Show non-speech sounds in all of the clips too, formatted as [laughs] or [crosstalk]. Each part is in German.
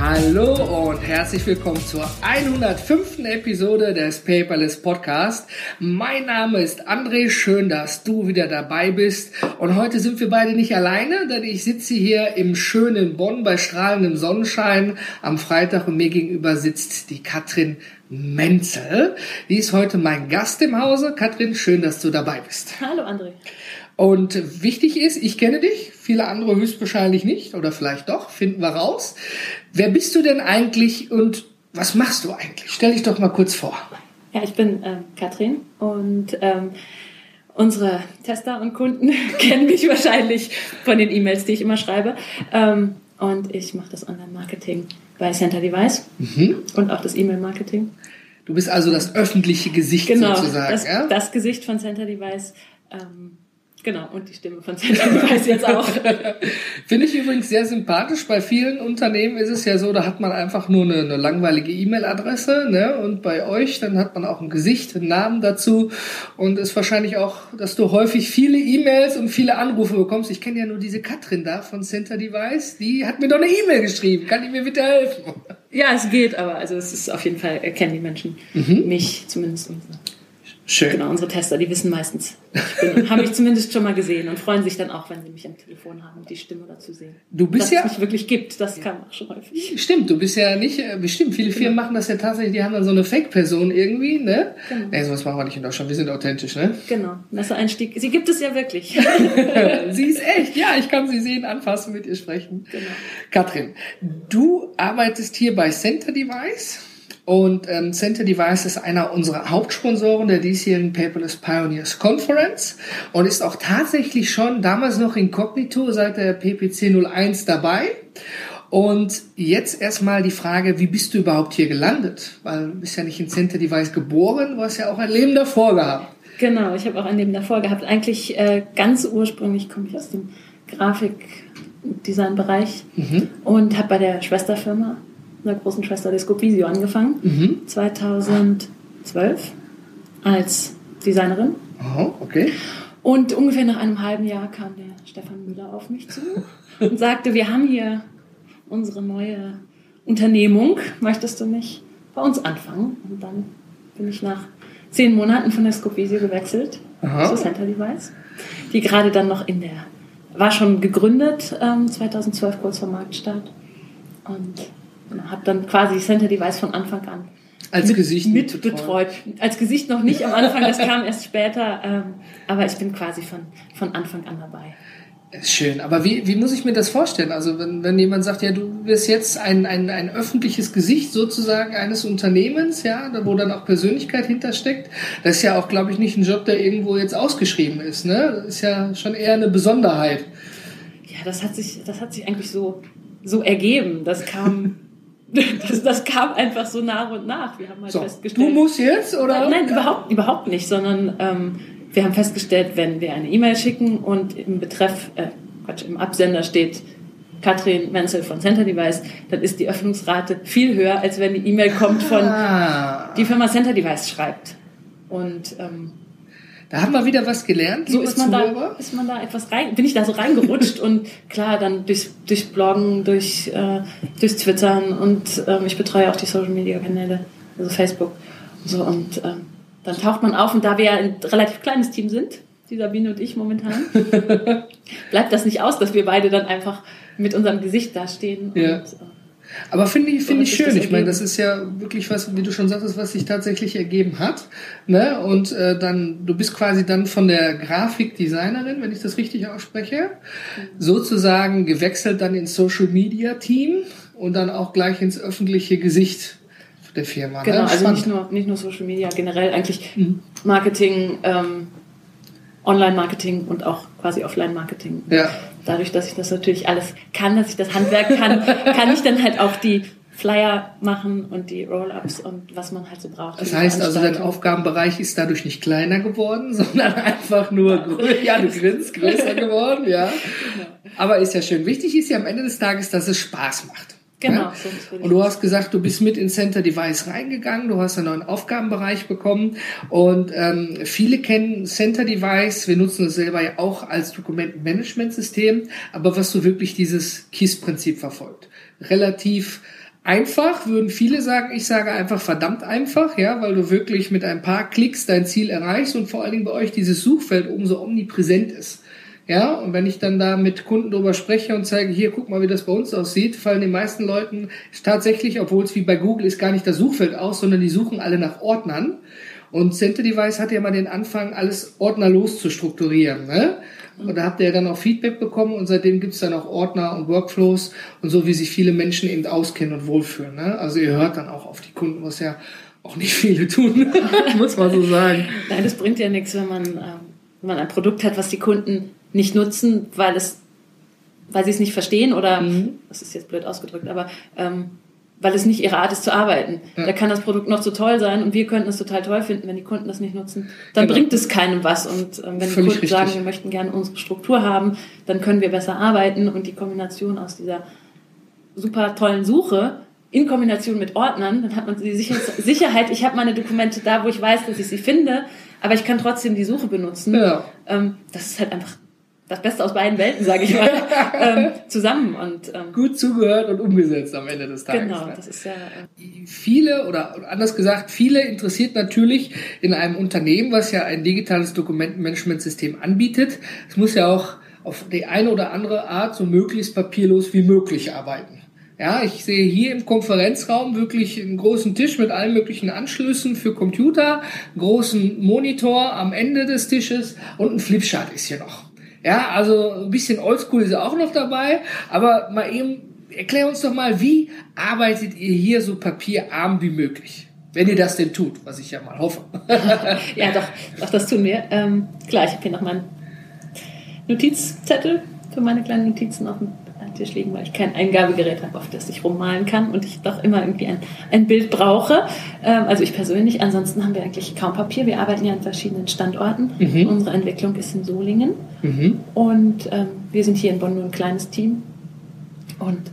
Hallo und herzlich willkommen zur 105. Episode des Paperless Podcast. Mein Name ist André, schön, dass du wieder dabei bist. Und heute sind wir beide nicht alleine, denn ich sitze hier im schönen Bonn bei strahlendem Sonnenschein am Freitag und mir gegenüber sitzt die Katrin Menzel. Die ist heute mein Gast im Hause. Katrin, schön, dass du dabei bist. Hallo André. Und wichtig ist, ich kenne dich, viele andere höchstwahrscheinlich nicht oder vielleicht doch, finden wir raus. Wer bist du denn eigentlich und was machst du eigentlich? Stell dich doch mal kurz vor. Ja, ich bin ähm, Katrin und ähm, unsere Tester und Kunden [laughs] kennen mich wahrscheinlich von den E-Mails, die ich immer schreibe. Ähm, und ich mache das Online-Marketing bei Center Device mhm. und auch das E-Mail-Marketing. Du bist also das öffentliche Gesicht genau, sozusagen. Das, ja? das Gesicht von Center Device. Ähm, Genau, und die Stimme von Zentrale [laughs] weiß jetzt auch. [laughs] Finde ich übrigens sehr sympathisch. Bei vielen Unternehmen ist es ja so, da hat man einfach nur eine, eine langweilige E-Mail-Adresse, ne? Und bei euch, dann hat man auch ein Gesicht, einen Namen dazu. Und ist wahrscheinlich auch, dass du häufig viele E-Mails und viele Anrufe bekommst. Ich kenne ja nur diese Katrin da von Center Device. Die hat mir doch eine E-Mail geschrieben. Kann die mir bitte helfen? Ja, es geht, aber also es ist auf jeden Fall, kennen die Menschen mhm. mich zumindest. Schön. Genau, unsere Tester, die wissen meistens, bin, [laughs] haben mich zumindest schon mal gesehen und freuen sich dann auch, wenn sie mich am Telefon haben und die Stimme dazu sehen. Du bist Dass ja. es mich wirklich gibt, das kam auch schon häufig. Stimmt, du bist ja nicht, äh, bestimmt, viele Firmen genau. machen das ja tatsächlich, die haben dann so eine Fake-Person irgendwie, ne? Genau. Nee, sowas machen wir nicht in Deutschland, wir sind authentisch, ne? Genau, Messereinstieg, sie gibt es ja wirklich. [laughs] [laughs] sie ist echt, ja, ich kann sie sehen, anfassen, mit ihr sprechen. Genau. Katrin, du arbeitest hier bei Center Device. Und ähm, Center Device ist einer unserer Hauptsponsoren der diesjährigen Paperless Pioneers Conference und ist auch tatsächlich schon damals noch inkognito seit der PPC 01 dabei. Und jetzt erstmal die Frage, wie bist du überhaupt hier gelandet? Weil du bist ja nicht in Center Device geboren, du hast ja auch ein Leben davor gehabt. Genau, ich habe auch ein Leben davor gehabt. Eigentlich äh, ganz ursprünglich komme ich aus dem Grafikdesign-Bereich mhm. und habe bei der Schwesterfirma einer großen Schwester des Scopisio angefangen, mhm. 2012 als Designerin. Oh, okay. Und ungefähr nach einem halben Jahr kam der Stefan Müller auf mich zu [laughs] und sagte, wir haben hier unsere neue Unternehmung, möchtest du nicht bei uns anfangen? Und dann bin ich nach zehn Monaten von der Scopisio gewechselt Aha. zu Center Device, die gerade dann noch in der, war schon gegründet ähm, 2012 kurz vor Marktstart und habe dann quasi Center Device von Anfang an als mit, Gesicht mit betreut. Als Gesicht noch nicht am Anfang, das kam erst später, ähm, aber ich bin quasi von, von Anfang an dabei. Schön, aber wie, wie muss ich mir das vorstellen? Also wenn, wenn jemand sagt, ja, du wirst jetzt ein, ein, ein öffentliches Gesicht sozusagen eines Unternehmens, ja, wo dann auch Persönlichkeit hintersteckt, das ist ja auch, glaube ich, nicht ein Job, der irgendwo jetzt ausgeschrieben ist. Ne? Das ist ja schon eher eine Besonderheit. Ja, das hat sich, das hat sich eigentlich so, so ergeben. Das kam [laughs] das, das kam einfach so nach und nach. Wir haben halt so, festgestellt. Du musst jetzt, oder? Nein, überhaupt, überhaupt nicht, sondern ähm, wir haben festgestellt, wenn wir eine E-Mail schicken und im Betreff, äh, Quatsch, im Absender steht Katrin Menzel von Center Device, dann ist die Öffnungsrate viel höher, als wenn die E-Mail kommt von ah. die Firma Center Device schreibt. Und ähm, da haben wir wieder was gelernt. So ist man, da, ist man da etwas rein, bin ich da so reingerutscht [laughs] und klar, dann durch, durch Bloggen, durch, äh, durch Twittern und ähm, ich betreue auch die Social Media Kanäle, also Facebook. So, und ähm, dann taucht man auf und da wir ja ein relativ kleines Team sind, die Sabine und ich momentan, [laughs] bleibt das nicht aus, dass wir beide dann einfach mit unserem Gesicht dastehen. Ja. Und, äh, aber finde ich, finde ich schön. Ich meine, das ist ja wirklich was, wie du schon sagtest, was sich tatsächlich ergeben hat. Ne? Und äh, dann, du bist quasi dann von der Grafikdesignerin, wenn ich das richtig ausspreche, sozusagen gewechselt dann ins Social Media Team und dann auch gleich ins öffentliche Gesicht der Firma. Ne? Genau, ne? also nicht nur, nicht nur Social Media, generell eigentlich mhm. Marketing, ähm, Online-Marketing und auch quasi Offline-Marketing. Ja dadurch, dass ich das natürlich alles kann, dass ich das Handwerk kann, kann ich dann halt auch die Flyer machen und die Roll-ups und was man halt so braucht. Das heißt also, dein Aufgabenbereich ist dadurch nicht kleiner geworden, [laughs] sondern einfach nur größer. Ja, du grinst größer [laughs] geworden, ja. Genau. Aber ist ja schön. Wichtig ist ja am Ende des Tages, dass es Spaß macht. Genau. Ja? Und du hast gesagt, du bist mit in Center Device reingegangen, du hast einen neuen Aufgabenbereich bekommen und ähm, viele kennen Center Device, wir nutzen es selber ja auch als Dokumentenmanagementsystem, aber was so wirklich dieses KISS-Prinzip verfolgt. Relativ einfach, würden viele sagen. Ich sage einfach verdammt einfach, ja, weil du wirklich mit ein paar Klicks dein Ziel erreichst und vor allen Dingen bei euch dieses Suchfeld umso omnipräsent ist. Ja, und wenn ich dann da mit Kunden drüber spreche und zeige, hier, guck mal, wie das bei uns aussieht, fallen den meisten Leuten tatsächlich, obwohl es wie bei Google ist, gar nicht das Suchfeld aus, sondern die suchen alle nach Ordnern. Und Center Device hat ja mal den Anfang, alles ordnerlos zu strukturieren. Ne? Und da habt ihr ja dann auch Feedback bekommen und seitdem gibt's dann auch Ordner und Workflows und so, wie sich viele Menschen eben auskennen und wohlfühlen. Ne? Also ihr hört dann auch auf die Kunden, was ja auch nicht viele tun, [laughs] muss man so sagen. Nein, das bringt ja nichts, wenn man, ähm, wenn man ein Produkt hat, was die Kunden nicht nutzen, weil es, weil sie es nicht verstehen oder, mhm. das ist jetzt blöd ausgedrückt, aber ähm, weil es nicht ihre Art ist zu arbeiten. Ja. Da kann das Produkt noch so toll sein und wir könnten es total toll finden, wenn die Kunden das nicht nutzen. Dann genau. bringt es keinem was. Und ähm, wenn Völlig die Kunden richtig. sagen, wir möchten gerne unsere Struktur haben, dann können wir besser arbeiten und die Kombination aus dieser super tollen Suche in Kombination mit Ordnern, dann hat man die [laughs] Sicherheit, ich habe meine Dokumente da, wo ich weiß, dass ich sie finde, aber ich kann trotzdem die Suche benutzen. Ja. Ähm, das ist halt einfach das Beste aus beiden Welten, sage ich mal, [laughs] ähm, zusammen. Und, ähm, Gut zugehört und umgesetzt am Ende des Tages. Genau, ne? das ist ja. Äh, viele, oder anders gesagt, viele interessiert natürlich in einem Unternehmen, was ja ein digitales Dokumentenmanagementsystem anbietet. Es muss ja auch auf die eine oder andere Art so möglichst papierlos wie möglich arbeiten. Ja, ich sehe hier im Konferenzraum wirklich einen großen Tisch mit allen möglichen Anschlüssen für Computer, großen Monitor am Ende des Tisches und ein Flipchart ist hier noch. Ja, also ein bisschen Oldschool ist auch noch dabei, aber mal eben, erklär uns doch mal, wie arbeitet ihr hier so papierarm wie möglich? Wenn ihr das denn tut, was ich ja mal hoffe. [laughs] ja, doch, doch, das tun wir. Ähm, klar, ich habe hier noch meinen Notizzettel für meine kleinen Notizen auf dem Tisch liegen, weil ich kein Eingabegerät habe, auf das ich rummalen kann und ich doch immer irgendwie ein, ein Bild brauche. Ähm, also ich persönlich. Ansonsten haben wir eigentlich kaum Papier. Wir arbeiten ja an verschiedenen Standorten. Mhm. Unsere Entwicklung ist in Solingen mhm. und ähm, wir sind hier in Bonn nur ein kleines Team. Und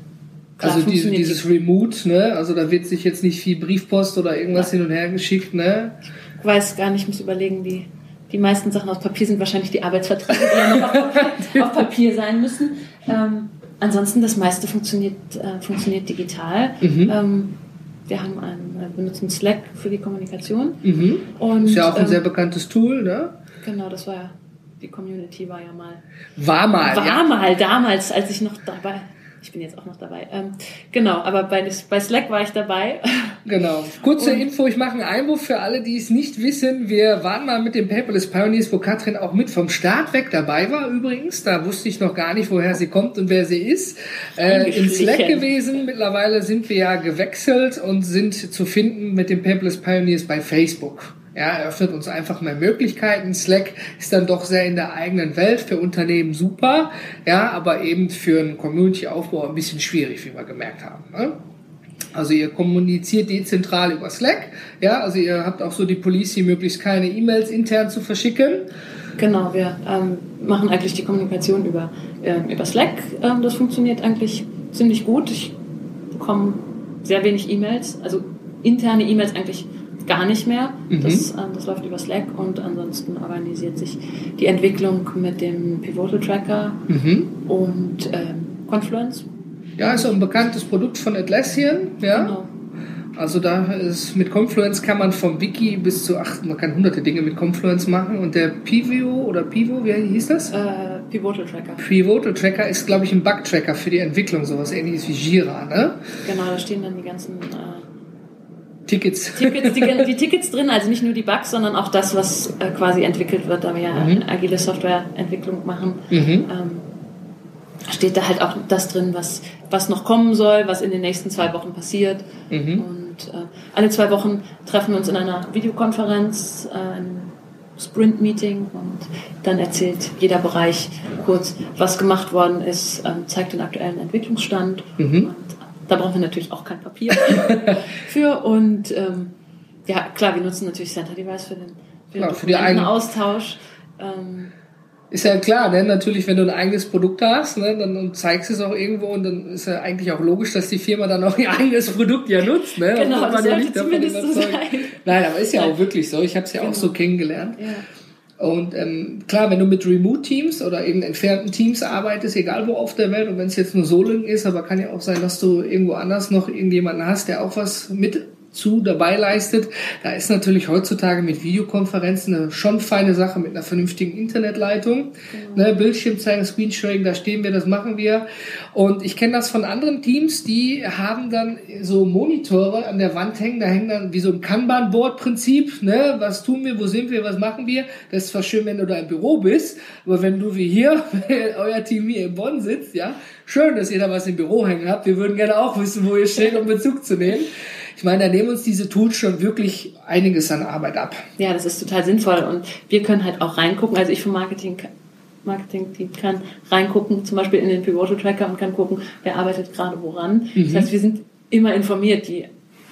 Klar, also diese, dieses Remote, ne? Also da wird sich jetzt nicht viel Briefpost oder irgendwas ja. hin und her geschickt, ne? Ich weiß gar nicht, ich muss überlegen, die, die meisten Sachen aus Papier sind wahrscheinlich die Arbeitsverträge, die ja noch auf, [laughs] auf Papier sein müssen. Ähm, ansonsten das meiste funktioniert, äh, funktioniert digital. Mhm. Ähm, wir haben einen, wir benutzen Slack für die Kommunikation. Mhm. Und, ist ja auch ein ähm, sehr bekanntes Tool, ne? Genau, das war ja, die Community war ja mal. War mal. War ja. mal damals, als ich noch dabei, ich bin jetzt auch noch dabei. Ähm, genau, aber bei, bei Slack war ich dabei. [laughs] Genau. Kurze und, Info, ich mache einen Einwurf für alle, die es nicht wissen. Wir waren mal mit dem Paperless Pioneers, wo Katrin auch mit vom Start weg dabei war übrigens. Da wusste ich noch gar nicht, woher sie kommt und wer sie ist. Äh, in Slack gewesen. Mittlerweile sind wir ja gewechselt und sind zu finden mit dem Paperless Pioneers bei Facebook. Ja, eröffnet uns einfach mehr Möglichkeiten. Slack ist dann doch sehr in der eigenen Welt, für Unternehmen super, ja, aber eben für einen Community-Aufbau ein bisschen schwierig, wie wir gemerkt haben. Ne? Also ihr kommuniziert dezentral über Slack, ja, also ihr habt auch so die Policy, möglichst keine E-Mails intern zu verschicken. Genau, wir ähm, machen eigentlich die Kommunikation über, äh, über Slack. Ähm, das funktioniert eigentlich ziemlich gut. Ich bekomme sehr wenig E-Mails, also interne E-Mails eigentlich gar nicht mehr. Mhm. Das, ähm, das läuft über Slack und ansonsten organisiert sich die Entwicklung mit dem Pivotal Tracker mhm. und ähm, Confluence. Ja, ist auch ein bekanntes Produkt von Atlassian. Ja? Genau. Also da ist mit Confluence kann man vom Wiki bis zu acht, man kann hunderte Dinge mit Confluence machen und der Pivio oder Pivo, wie hieß das? Äh, Pivotal Tracker. Pivotal Tracker ist, glaube ich, ein Bug-Tracker für die Entwicklung, sowas ähnliches wie Jira, ne? Genau, da stehen dann die ganzen äh, Tickets. Tickets die, die, Tickets drin, also nicht nur die Bugs, sondern auch das, was äh, quasi entwickelt wird, da wir ja mhm. agile Softwareentwicklung machen. Mhm. Ähm, steht da halt auch das drin, was, was noch kommen soll, was in den nächsten zwei Wochen passiert. Mhm. Und äh, alle zwei Wochen treffen wir uns in einer Videokonferenz, äh, einem Sprint-Meeting und dann erzählt jeder Bereich kurz, was gemacht worden ist, ähm, zeigt den aktuellen Entwicklungsstand mhm. und da brauchen wir natürlich auch kein Papier [laughs] für. Und ähm, ja, klar, wir nutzen natürlich Center Device für den, für Klar, den für die eigenen- Austausch. Ähm, Ist ja klar, ne? natürlich, wenn du ein eigenes Produkt hast, ne? dann und zeigst es auch irgendwo und dann ist ja eigentlich auch logisch, dass die Firma dann auch ihr eigenes Produkt ja nutzt. Ne? Genau, das ja sollte nicht davon zumindest so sein. Nein, aber ist ja Nein. auch wirklich so. Ich habe es ja auch Genau. so kennengelernt. ja. Und ähm, klar, wenn du mit Remote-Teams oder eben entfernten Teams arbeitest, egal wo auf der Welt, und wenn es jetzt nur Solingen ist, aber kann ja auch sein, dass du irgendwo anders noch irgendjemanden hast, der auch was mit zu dabei leistet. Da ist natürlich heutzutage mit Videokonferenzen eine schon feine Sache mit einer vernünftigen Internetleitung. Ne, Bildschirm zeigen, Screensharing, da stehen wir, das machen wir. Und ich kenne das von anderen Teams, die haben dann so Monitore an der Wand hängen, da hängen dann wie so ein Kanban-Board-Prinzip, ne, was tun wir, wo sind wir, was machen wir. Das ist zwar schön, wenn du da im Büro bist, aber wenn du wie hier, [laughs] euer Team hier in Bonn sitzt, ja, schön, dass ihr da was im Büro hängen habt. Wir würden gerne auch wissen, wo ihr steht, um Bezug zu nehmen. Ich meine, da nehmen uns diese Tools schon wirklich einiges an Arbeit ab. ja, das ist total sinnvoll. Und wir können halt auch reingucken. Also ich vom Marketing Marketing-Team kann reingucken, zum Beispiel in den Pivotal Tracker und kann gucken, wer arbeitet gerade woran. Das heißt, wir sind immer informiert. Die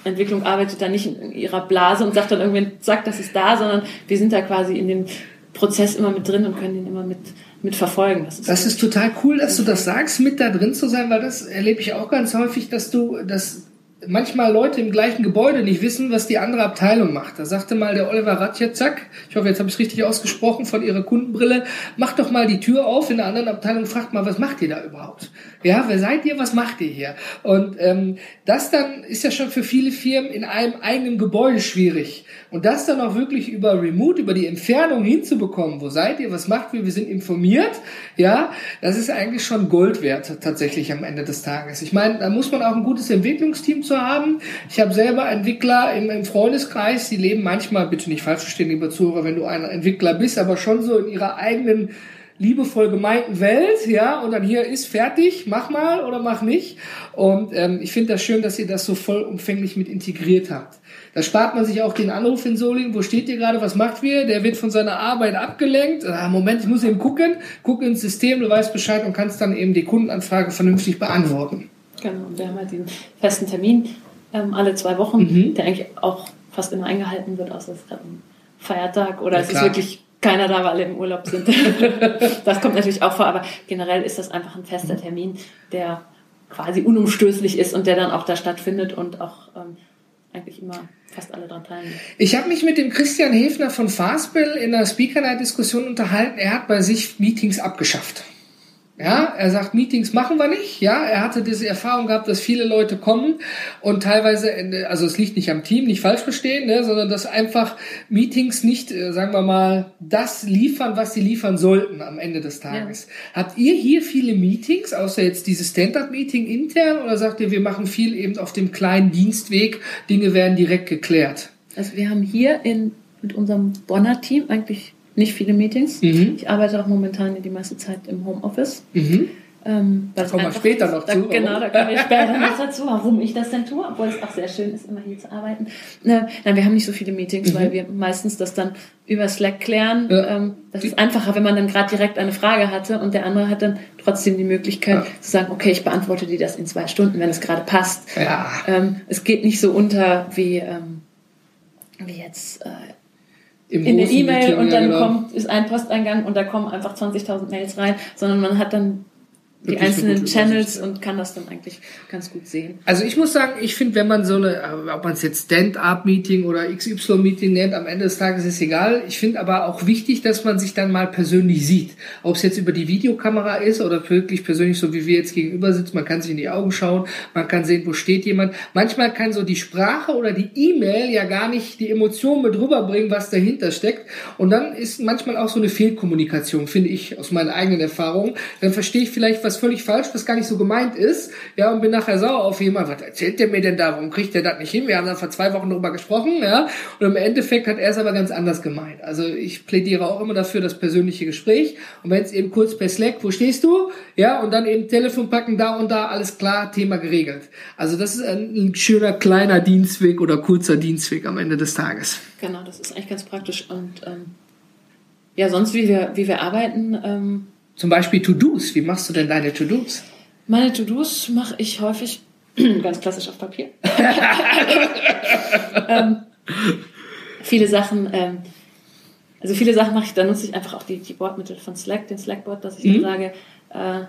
Entwicklung arbeitet da nicht in ihrer Blase und sagt dann irgendwann, zack, das ist da, sondern wir sind da quasi in dem Prozess immer mit drin und können ihn immer mit, mit verfolgen. Das ist, Das ist total cool, dass du das sagst, mit da drin zu sein, weil das erlebe ich auch ganz häufig, dass du, dass manchmal Leute im gleichen Gebäude nicht wissen, was die andere Abteilung macht. Da sagte mal der Oliver Ratjetzak, ich hoffe, jetzt habe ich es richtig ausgesprochen, von ihrer Kundenbrille, macht doch mal die Tür auf in der anderen Abteilung, fragt mal, was macht ihr da überhaupt? Ja, wer seid ihr, was macht ihr hier? Und ähm, das dann ist ja schon für viele Firmen in einem eigenen Gebäude schwierig. Und das dann auch wirklich über Remote, über die Entfernung hinzubekommen, wo seid ihr, was macht ihr, wir sind informiert, ja, das ist eigentlich schon Gold wert tatsächlich am Ende des Tages. Ich meine, da muss man auch ein gutes Entwicklungsteam zu haben. Ich habe selber Entwickler im, im Freundeskreis, die leben manchmal, bitte nicht falsch verstehen, lieber Zuhörer, wenn du ein Entwickler bist, aber schon so in ihrer eigenen liebevoll gemeinten Welt, ja, und dann hier ist fertig, mach mal oder mach nicht. Und ähm, ich finde das schön, dass ihr das so vollumfänglich mit integriert habt. Da spart man sich auch den Anruf in Solingen, wo steht ihr gerade, was macht wir? Der wird von seiner Arbeit abgelenkt. Ah, Moment, ich muss eben gucken, guck ins System, du weißt Bescheid und kannst dann eben die Kundenanfrage vernünftig beantworten. Genau, und wir haben halt diesen festen Termin ähm, alle zwei Wochen, Mhm. der eigentlich auch fast immer eingehalten wird, außer es ist ein Feiertag oder Ja, es ist klar. wirklich keiner da, weil alle im Urlaub sind. [laughs] das kommt natürlich auch vor, aber generell ist das einfach ein fester Termin, der quasi unumstößlich ist und der dann auch da stattfindet und auch ähm, eigentlich immer fast alle daran teilnehmen. Ich habe mich mit dem Christian Hefner von Fastbill in einer Speaker Night Diskussion unterhalten. Er hat bei sich Meetings abgeschafft. Ja, er sagt, Meetings machen wir nicht. Ja, er hatte diese Erfahrung gehabt, dass viele Leute kommen und teilweise, also es liegt nicht am Team, nicht falsch verstehen, ne, sondern dass einfach Meetings nicht, äh, sagen wir mal, das liefern, was sie liefern sollten am Ende des Tages. Habt ihr hier viele Meetings, außer jetzt dieses Stand-up-Meeting intern, oder sagt ihr, wir machen viel eben auf dem kleinen Dienstweg, Dinge werden direkt geklärt? Also wir haben hier in, mit unserem Bonner Team eigentlich nicht viele Meetings. Mhm. Ich arbeite auch momentan die meiste Zeit im Homeoffice. Mhm. Ähm, weil es kommen wir später noch da, zu, warum? Genau, da kommen wir später noch [laughs] dazu, warum ich das denn tue, obwohl es auch sehr schön ist, immer hier zu arbeiten. Äh, nein, wir haben nicht so viele Meetings, weil wir meistens das dann über Slack klären. Mhm. Ja. Ähm, das ist einfacher, wenn man dann gerade direkt eine Frage hatte und der andere hat dann trotzdem die Möglichkeit Ja. zu sagen, okay, ich beantworte dir das in zwei Stunden, wenn es gerade passt. Ja. Ähm, es geht nicht so unter wie, ähm, wie jetzt äh, in der E-Mail und ja, dann genau. kommt, ist ein Posteingang und da kommen einfach 20.000 Mails rein, sondern man hat dann die einzelnen Channels und kann das dann eigentlich ganz gut sehen. Also ich muss sagen, ich finde, wenn man so eine, ob man es jetzt Stand-up-Meeting oder XY-Meeting nennt, am Ende des Tages ist egal. Ich finde aber auch wichtig, dass man sich dann mal persönlich sieht. Ob es jetzt über die Videokamera ist oder wirklich persönlich, so wie wir jetzt gegenüber sitzen, man kann sich in die Augen schauen, man kann sehen, wo steht jemand. Manchmal kann so die Sprache oder die E-Mail ja gar nicht die Emotion mit rüberbringen, was dahinter steckt. Und dann ist manchmal auch so eine Fehlkommunikation, finde ich, aus meinen eigenen Erfahrungen. Dann verstehe ich vielleicht was völlig falsch, was gar nicht so gemeint ist, ja, und bin nachher sauer auf jemanden. Was erzählt der mir denn da? Warum kriegt der das nicht hin? Wir haben da vor zwei Wochen drüber gesprochen, ja, und im Endeffekt hat er es aber ganz anders gemeint. Also ich plädiere auch immer dafür, das persönliche Gespräch. Und wenn es eben kurz per Slack, wo stehst du? Ja, und dann eben Telefon packen, da und da, alles klar, Thema geregelt. Also das ist ein, ein schöner kleiner Dienstweg oder kurzer Dienstweg am Ende des Tages. Genau, das ist eigentlich ganz praktisch. Und ähm, ja, sonst, wie wir, wie wir arbeiten, ähm, Zum Beispiel To-Dos. Wie machst du denn deine To-Dos? meine To-Dos mache ich häufig [clears throat] Ganz klassisch auf Papier. [laughs] ähm, viele Sachen, ähm, also viele Sachen mache ich, da nutze ich einfach auch die, die Bordmittel von Slack, den Slackboard, dass ich mhm. dann sage, äh,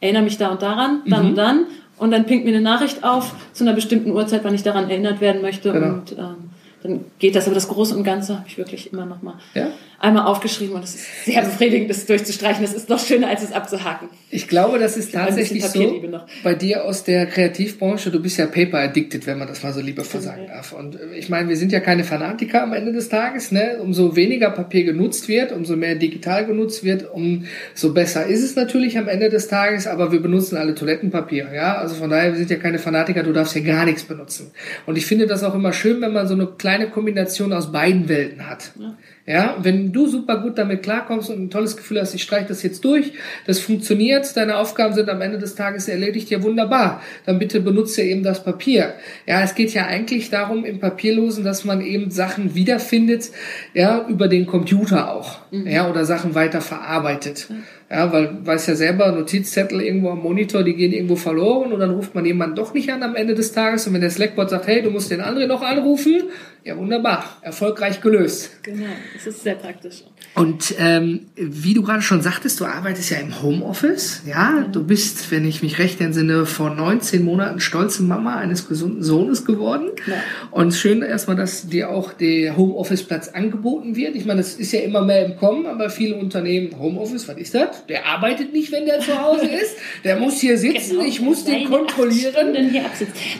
erinnere mich da und daran, dann mhm. und dann. Und dann pinkt mir eine Nachricht auf zu einer bestimmten Uhrzeit, wann ich daran erinnert werden möchte. Genau. Und ähm, dann geht das. Aber das Große und Ganze habe ich wirklich immer noch mal ja? Einmal aufgeschrieben und es ist sehr befriedigend, das durchzustreichen. Das ist noch schöner, als es abzuhaken. Ich glaube, das ist tatsächlich so bei dir aus der Kreativbranche. Du bist ja Paper addicted, wenn man das mal so liebevoll sagen darf. Und äh, ich meine, wir sind ja keine Fanatiker am Ende des Tages. Ne? Umso weniger Papier genutzt wird, umso mehr digital genutzt wird, umso besser ist es natürlich am Ende des Tages. Aber wir benutzen alle Toilettenpapier. Ja, also von daher wir sind ja keine Fanatiker. Du darfst ja gar nichts benutzen. Und ich finde das auch immer schön, wenn man so eine kleine Kombination aus beiden Welten hat. Ja. Ja, wenn du super gut damit klarkommst und ein tolles Gefühl hast, ich streiche das jetzt durch, das funktioniert, deine Aufgaben sind am Ende des Tages erledigt, ja wunderbar, dann bitte benutze eben das Papier. Ja, es geht ja eigentlich darum im Papierlosen, dass man eben Sachen wiederfindet, ja, über den Computer auch, mhm. ja, oder Sachen weiter verarbeitet. Mhm. Ja, weil weiß ja selber, Notizzettel irgendwo am Monitor, die gehen irgendwo verloren und dann ruft man jemanden doch nicht an am Ende des Tages und wenn der Slackbot sagt, hey, du musst den anderen noch anrufen, ja wunderbar, erfolgreich gelöst. Genau, das ist sehr praktisch. Und ähm, wie du gerade schon sagtest, du arbeitest ja im Homeoffice, ja, du bist, wenn ich mich recht entsinne, vor 19 Monaten stolze Mama eines gesunden Sohnes geworden. Ja. Und schön erstmal, dass dir auch der Homeoffice-Platz angeboten wird. Ich meine, das ist ja immer mehr im Kommen, aber viele Unternehmen, Homeoffice, was ist das? Der arbeitet nicht, wenn der zu Hause [laughs] ist. Der muss hier sitzen, genau, ich muss den kontrollieren. Hier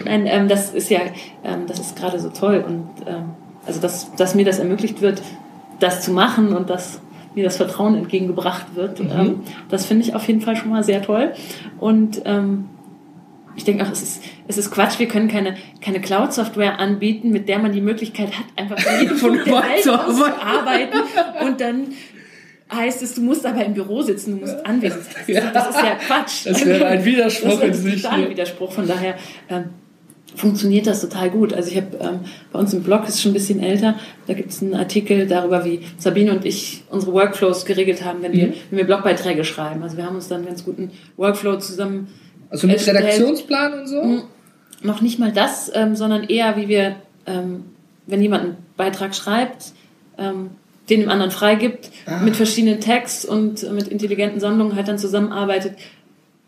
Nein, ähm, das ist ja, ähm, das ist gerade so toll und ähm, also dass, dass mir das ermöglicht wird, das zu machen und dass mir das Vertrauen entgegengebracht wird. Mhm. Ähm, das finde ich auf jeden Fall schon mal sehr toll. Und ähm, ich denke auch, es ist, es ist Quatsch, wir können keine, keine Cloud-Software anbieten, mit der man die Möglichkeit hat, einfach von [laughs] jedem Punkt der Welt zu arbeiten und dann heißt es, du musst aber im Büro sitzen, du musst anwesend sein. [laughs] Das, ist ja Quatsch. Das wäre ein Widerspruch in sich. Das ist ein Widerspruch. Von daher ähm, funktioniert das total gut. Also ich habe ähm, bei uns im Blog, ist schon ein bisschen älter, da gibt es einen Artikel darüber, wie Sabine und ich unsere Workflows geregelt haben, wenn, mhm. wir, wenn wir Blogbeiträge schreiben. Also wir haben uns dann einen ganz guten Workflow zusammen Also mit erstellt. Redaktionsplan und so? Mhm. Noch nicht mal das, ähm, sondern eher, wie wir, ähm, wenn jemand einen Beitrag schreibt, ähm, den dem anderen freigibt, ah. mit verschiedenen Tags und mit intelligenten Sammlungen halt dann zusammenarbeitet,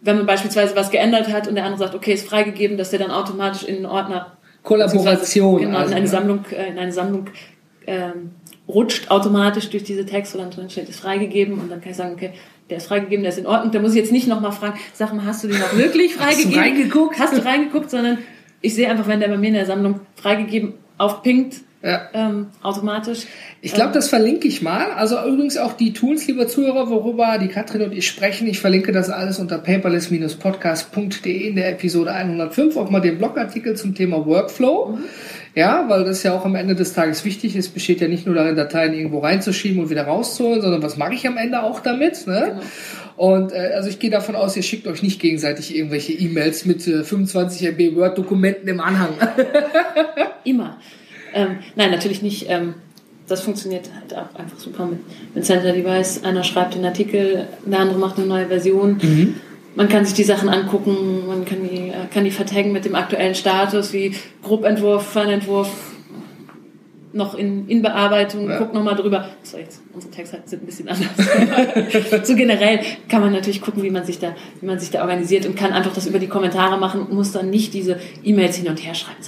wenn man beispielsweise was geändert hat und der andere sagt, okay, ist freigegeben, dass der dann automatisch in den Ordner Kollaboration genau, also, in eine Sammlung, äh, in eine Sammlung ähm, rutscht automatisch durch diese Texte, wo dann drin steht, ist freigegeben und dann kann ich sagen, okay, der ist freigegeben, der ist in Ordnung. Da muss ich jetzt nicht nochmal fragen, sag mal, hast du den auch wirklich freigegeben? [laughs] Hast du reingeguckt? Hast du reingeguckt, sondern ich sehe einfach, wenn der bei mir in der Sammlung freigegeben aufpinkt, ja. ähm, automatisch. Ich glaube, das verlinke ich mal. Also übrigens auch die Tools, lieber Zuhörer, worüber die Katrin und ich sprechen. Ich verlinke das alles unter paperless-podcast.de in der Episode 105, auch mal den Blogartikel zum Thema Workflow. Mhm. Ja, weil das ja auch am Ende des Tages wichtig ist, besteht ja nicht nur darin, Dateien irgendwo reinzuschieben und wieder rauszuholen, sondern was mache ich am Ende auch damit. Ne? Genau. Und äh, also ich gehe davon aus, ihr schickt euch nicht gegenseitig irgendwelche E-Mails mit äh, 25 MB Word-Dokumenten im Anhang. Immer. [laughs] Ähm, nein, natürlich nicht. Ähm, das funktioniert halt auch einfach super mit, mit Center Device. Einer schreibt den Artikel, der andere macht eine neue Version. Mhm. Man kann sich die Sachen angucken, man kann die, äh, kann die vertaggen mit dem aktuellen Status, wie Grobentwurf, Feinentwurf, noch in, in Bearbeitung, ja. guck nochmal drüber. So, jetzt, unsere Texte sind ein bisschen anders. [laughs] so generell kann man natürlich gucken, wie man sich da, wie man sich da organisiert und kann einfach das über die Kommentare machen und muss dann nicht diese E-Mails hin und her schreiben.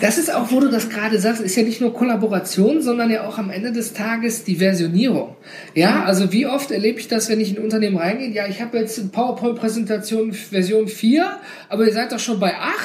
Das ist auch, wo du das gerade sagst, ist ja nicht nur Kollaboration, sondern ja auch am Ende des Tages die Versionierung. Ja, also wie oft erlebe ich das, wenn ich in ein Unternehmen reingehe? Ja, ich habe jetzt eine PowerPoint-Präsentation Version 4, aber ihr seid doch schon bei 8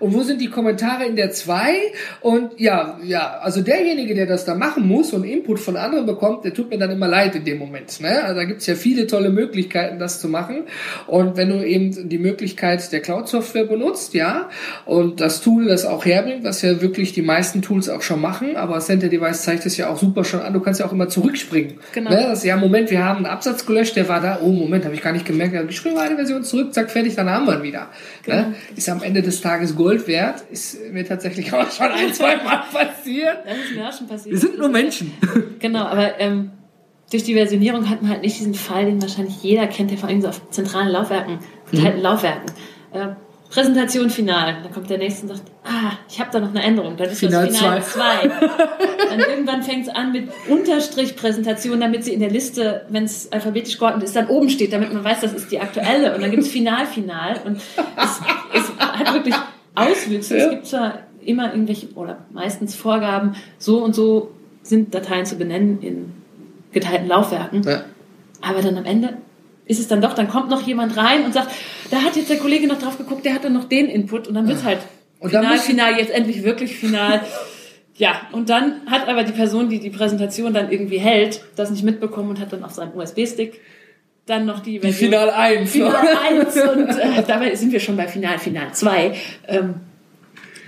und wo sind die Kommentare in der 2? Und ja, ja, also derjenige, der das da machen muss und Input von anderen bekommt, der tut mir dann immer leid in dem Moment. Ne? Also da gibt's ja viele tolle Möglichkeiten, das zu machen. Und wenn du eben die Möglichkeit der Cloud-Software benutzt, ja, und das Tool das auch herbringt, was ja wirklich die meisten Tools auch schon machen, aber Center Device zeigt es ja auch super schon an, du kannst ja auch immer zurückspringen. Genau. Ne? Das ist ja, Moment, wir haben einen Absatz gelöscht, der war da, oh Moment, habe ich gar nicht gemerkt, ich springe eine Version zurück, zack, fertig, dann haben wir ihn wieder. Ne? Genau. Ne? Ist am Ende des Tages Gold wert, ist mir tatsächlich [laughs] auch schon ein, zwei Mal passiert. Das ist mir auch schon passiert. Wir sind nur Menschen. Genau, aber ähm, durch die Versionierung hat man halt nicht diesen Fall, den wahrscheinlich jeder kennt, der vor allem so auf zentralen Laufwerken, verteilten mhm. Laufwerken. Äh, Präsentation final. Dann kommt der nächste und sagt, ah, ich habe da noch eine Änderung. Dann ist Final das Final 2. dann irgendwann fängt es an mit Unterstrich-Präsentation, damit sie in der Liste, wenn es alphabetisch geordnet ist, dann oben steht, damit man weiß, das ist die aktuelle. Und dann gibt es Final, Final. Und es, es hat wirklich Auswüchse. Ja. Es gibt zwar immer irgendwelche oder meistens Vorgaben, so und so sind Dateien zu benennen in geteilten Laufwerken. Ja. Aber dann am Ende ist es dann doch, dann kommt noch jemand rein und sagt, da hat jetzt der Kollege noch drauf geguckt, der hat dann noch den Input und dann wird's halt Und dann final, müssen- final, jetzt endlich wirklich final. [laughs] Ja, und dann hat aber die Person, die die Präsentation dann irgendwie hält, das nicht mitbekommen und hat dann auf seinem USB-Stick dann noch die, Die Final 1. Final 1 und äh, dabei sind wir schon bei Final, Final 2. Ähm,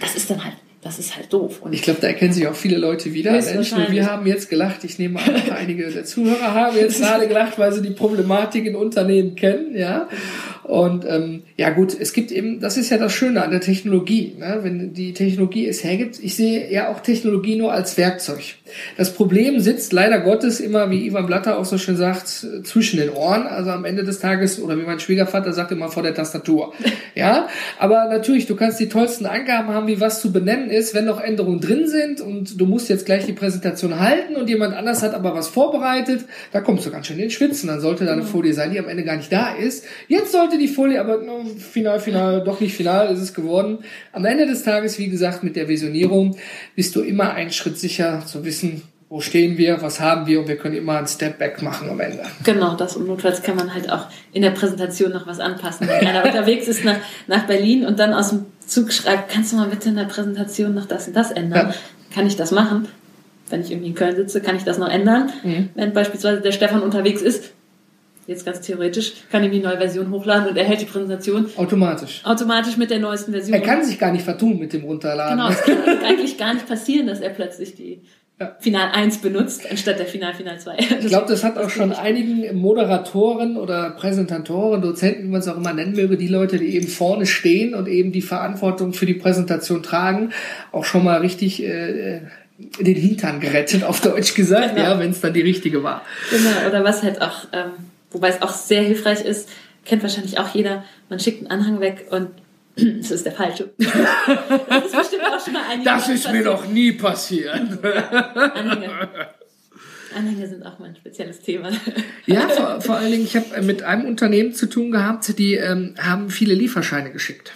das ist dann halt, das ist halt doof. Und Ich glaube, da erkennen sich auch viele Leute wieder. Höchstwahrscheinlich. wir haben jetzt gelacht. Ich nehme an, einige der Zuhörer haben jetzt [laughs] gerade gelacht, weil sie die Problematik in Unternehmen kennen, ja. Und ähm, ja gut, es gibt eben, das ist ja das Schöne an der Technologie, ne? wenn die Technologie es hergibt. Ich sehe ja auch Technologie nur als Werkzeug. Das Problem sitzt leider Gottes immer, wie Ivan Blatter auch so schön sagt, zwischen den Ohren. Also am Ende des Tages oder wie mein Schwiegervater sagt immer vor der Tastatur. [laughs] Ja, aber natürlich, du kannst die tollsten Angaben haben, wie was zu benennen ist, wenn noch Änderungen drin sind und du musst jetzt gleich die Präsentation halten und jemand anders hat aber was vorbereitet, da kommst du ganz schön in den Schwitzen. Dann sollte da eine Folie sein, die am Ende gar nicht da ist. Jetzt sollte die Folie aber final, final, doch nicht final ist es geworden. Am Ende des Tages, wie gesagt, mit der Visionierung bist du immer einen Schritt sicher zu wissen, wo stehen wir, was haben wir und wir können immer einen Step Back machen am Ende. Genau, das und notfalls kann man halt auch in der Präsentation noch was anpassen. Wenn einer [laughs] unterwegs ist nach, nach Berlin und dann aus dem Zug schreibt, kannst du mal bitte in der Präsentation noch das und das ändern? Ja. Kann ich das machen? Wenn ich irgendwie in Köln sitze, kann ich das noch ändern? Mhm. Wenn beispielsweise der Stefan unterwegs ist, jetzt ganz theoretisch, kann ich die neue Version hochladen und er hält die Präsentation Automatisch. automatisch mit der neuesten Version. Er kann sich gar nicht vertun mit dem Runterladen. Genau, es kann [laughs] eigentlich gar nicht passieren, dass er plötzlich die Ja. Final 1 benutzt, anstatt der Final Final 2. Ich glaube, das hat auch schon einigen Moderatoren oder Präsentatoren, Dozenten, wie man es auch immer nennen möge, die Leute, die eben vorne stehen und eben die Verantwortung für die Präsentation tragen, auch schon mal richtig äh, den Hintern gerettet, auf Deutsch gesagt, Genau. ja, wenn es dann die richtige war. Genau, oder was halt auch, ähm, wobei es auch sehr hilfreich ist, kennt wahrscheinlich auch jeder, man schickt einen Anhang weg und [clears throat] es ist der falsche. [laughs] Das ist bestimmt auch schon mal einige Das ist mir noch nie passiert. Anhänge. Anhänge sind auch mein spezielles Thema. Ja, vor, vor allen Dingen, ich habe mit einem Unternehmen zu tun gehabt, die ähm, haben viele Lieferscheine geschickt.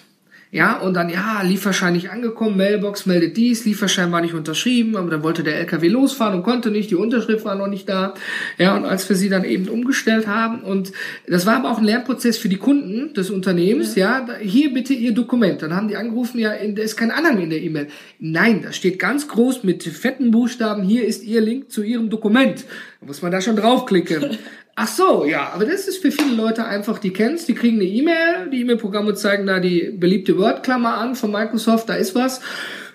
Ja, und dann, ja, Lieferschein nicht angekommen, Mailbox meldet dies, Lieferschein war nicht unterschrieben, aber dann wollte der LKW losfahren und konnte nicht, die Unterschrift war noch nicht da. Ja, und als wir sie dann eben umgestellt haben, und das war aber auch ein Lernprozess für die Kunden des Unternehmens, ja, da- hier bitte Ihr Dokument. Dann haben die angerufen, ja, in, da ist kein Anhang in der E-Mail. Nein, da steht ganz groß mit fetten Buchstaben, hier ist Ihr Link zu Ihrem Dokument. Da muss man da schon draufklicken. [laughs] Ach so, ja, aber das ist für viele Leute einfach, die kennen's, die kriegen eine E-Mail, die E-Mail-Programme zeigen da die beliebte Word-Klammer an von Microsoft, da ist was.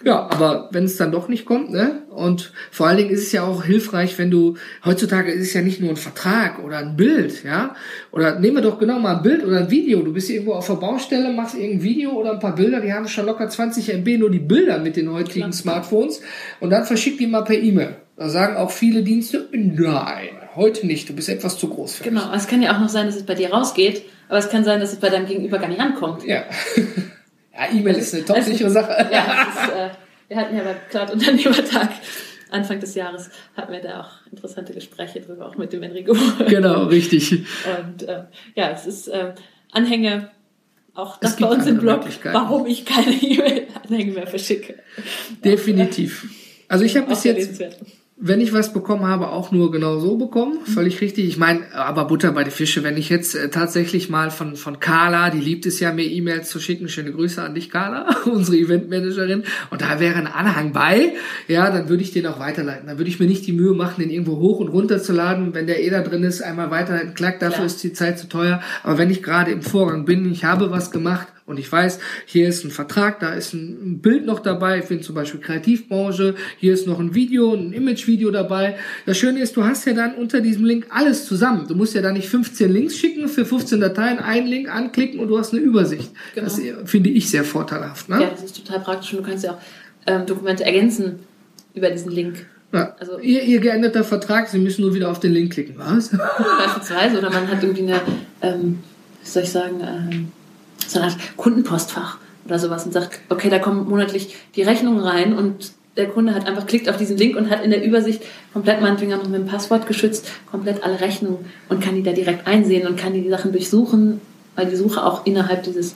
Ja, aber wenn es dann doch nicht kommt, ne? Und vor allen Dingen ist es ja auch hilfreich, wenn du, heutzutage ist es ja nicht nur ein Vertrag oder ein Bild, ja? Oder nehmen wir doch genau mal ein Bild oder ein Video. Du bist irgendwo auf der Baustelle, machst irgendein Video oder ein paar Bilder, die haben schon locker 20 MB, nur die Bilder mit den heutigen Smartphones. Und dann verschick die mal per E-Mail. Da sagen auch viele Dienste, nein, heute nicht, du bist etwas zu groß für. Genau, es kann ja auch noch sein, dass es bei dir rausgeht, aber es kann sein, dass es bei deinem Gegenüber gar nicht ankommt. Ja. [laughs] ja, E-Mail ist eine topsichere Sache. Ja, ist, äh, wir hatten ja beim Cloud Unternehmertag Anfang des Jahres hatten wir da auch interessante Gespräche drüber, auch mit dem Enrico. Genau, richtig. Und äh, ja, es ist äh, Anhänge, auch das bei uns im Blog, warum ich keine [laughs] E-Mail-Anhänge mehr verschicke. Definitiv. Also ich habe bis jetzt. Wenn ich was bekommen habe, auch nur genau so bekommen. Völlig richtig. Ich meine, aber Butter bei die Fische. Wenn ich jetzt äh, tatsächlich mal von, von Carla, die liebt es ja, mir E-Mails zu schicken. Schöne Grüße an dich, Carla, [laughs] unsere Eventmanagerin. Und da wäre ein Anhang bei, ja, dann würde ich den auch weiterleiten. Dann würde ich mir nicht die Mühe machen, den irgendwo hoch und runter zu laden. Wenn der eh da drin ist, einmal weiterleiten. Klack, dafür Klar. ist die Zeit zu teuer. Aber wenn ich gerade im Vorgang bin, ich habe was gemacht, und ich weiß, hier ist ein Vertrag, da ist ein Bild noch dabei, ich bin zum Beispiel Kreativbranche, hier ist noch ein Video, ein Imagevideo dabei. Das Schöne ist, du hast ja dann unter diesem Link alles zusammen. Du musst ja da nicht 15 Links schicken für 15 Dateien, einen Link anklicken und du hast eine Übersicht. Genau. Das äh, finde ich sehr vorteilhaft. Ne? Ja, das ist total praktisch und du kannst ja auch ähm, Dokumente ergänzen über diesen Link. Ja. Also- ihr, ihr geänderter Vertrag, Sie müssen nur wieder auf den Link klicken. Was? [laughs] Beispielsweise. Oder man hat irgendwie eine, ähm, wie soll ich sagen, ähm, so eine Art Kundenpostfach oder sowas und sagt, okay, da kommen monatlich die Rechnungen rein und der Kunde hat einfach klickt auf diesen Link und hat in der Übersicht komplett meinetwegen noch mit dem Passwort geschützt, komplett alle Rechnungen und kann die da direkt einsehen und kann die, die Sachen durchsuchen, weil die Suche auch innerhalb dieses,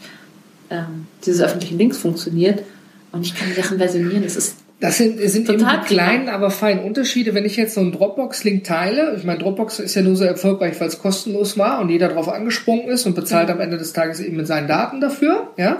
ähm, dieses öffentlichen Links funktioniert. Und ich kann die Sachen versionieren. Das ist das sind, sind eben die kleinen, aber feinen Unterschiede. Wenn ich jetzt so einen Dropbox-Link teile, ich meine, Dropbox ist ja nur so erfolgreich, weil es kostenlos war und jeder darauf angesprungen ist und bezahlt ja. am Ende des Tages eben mit seinen Daten dafür. Ja,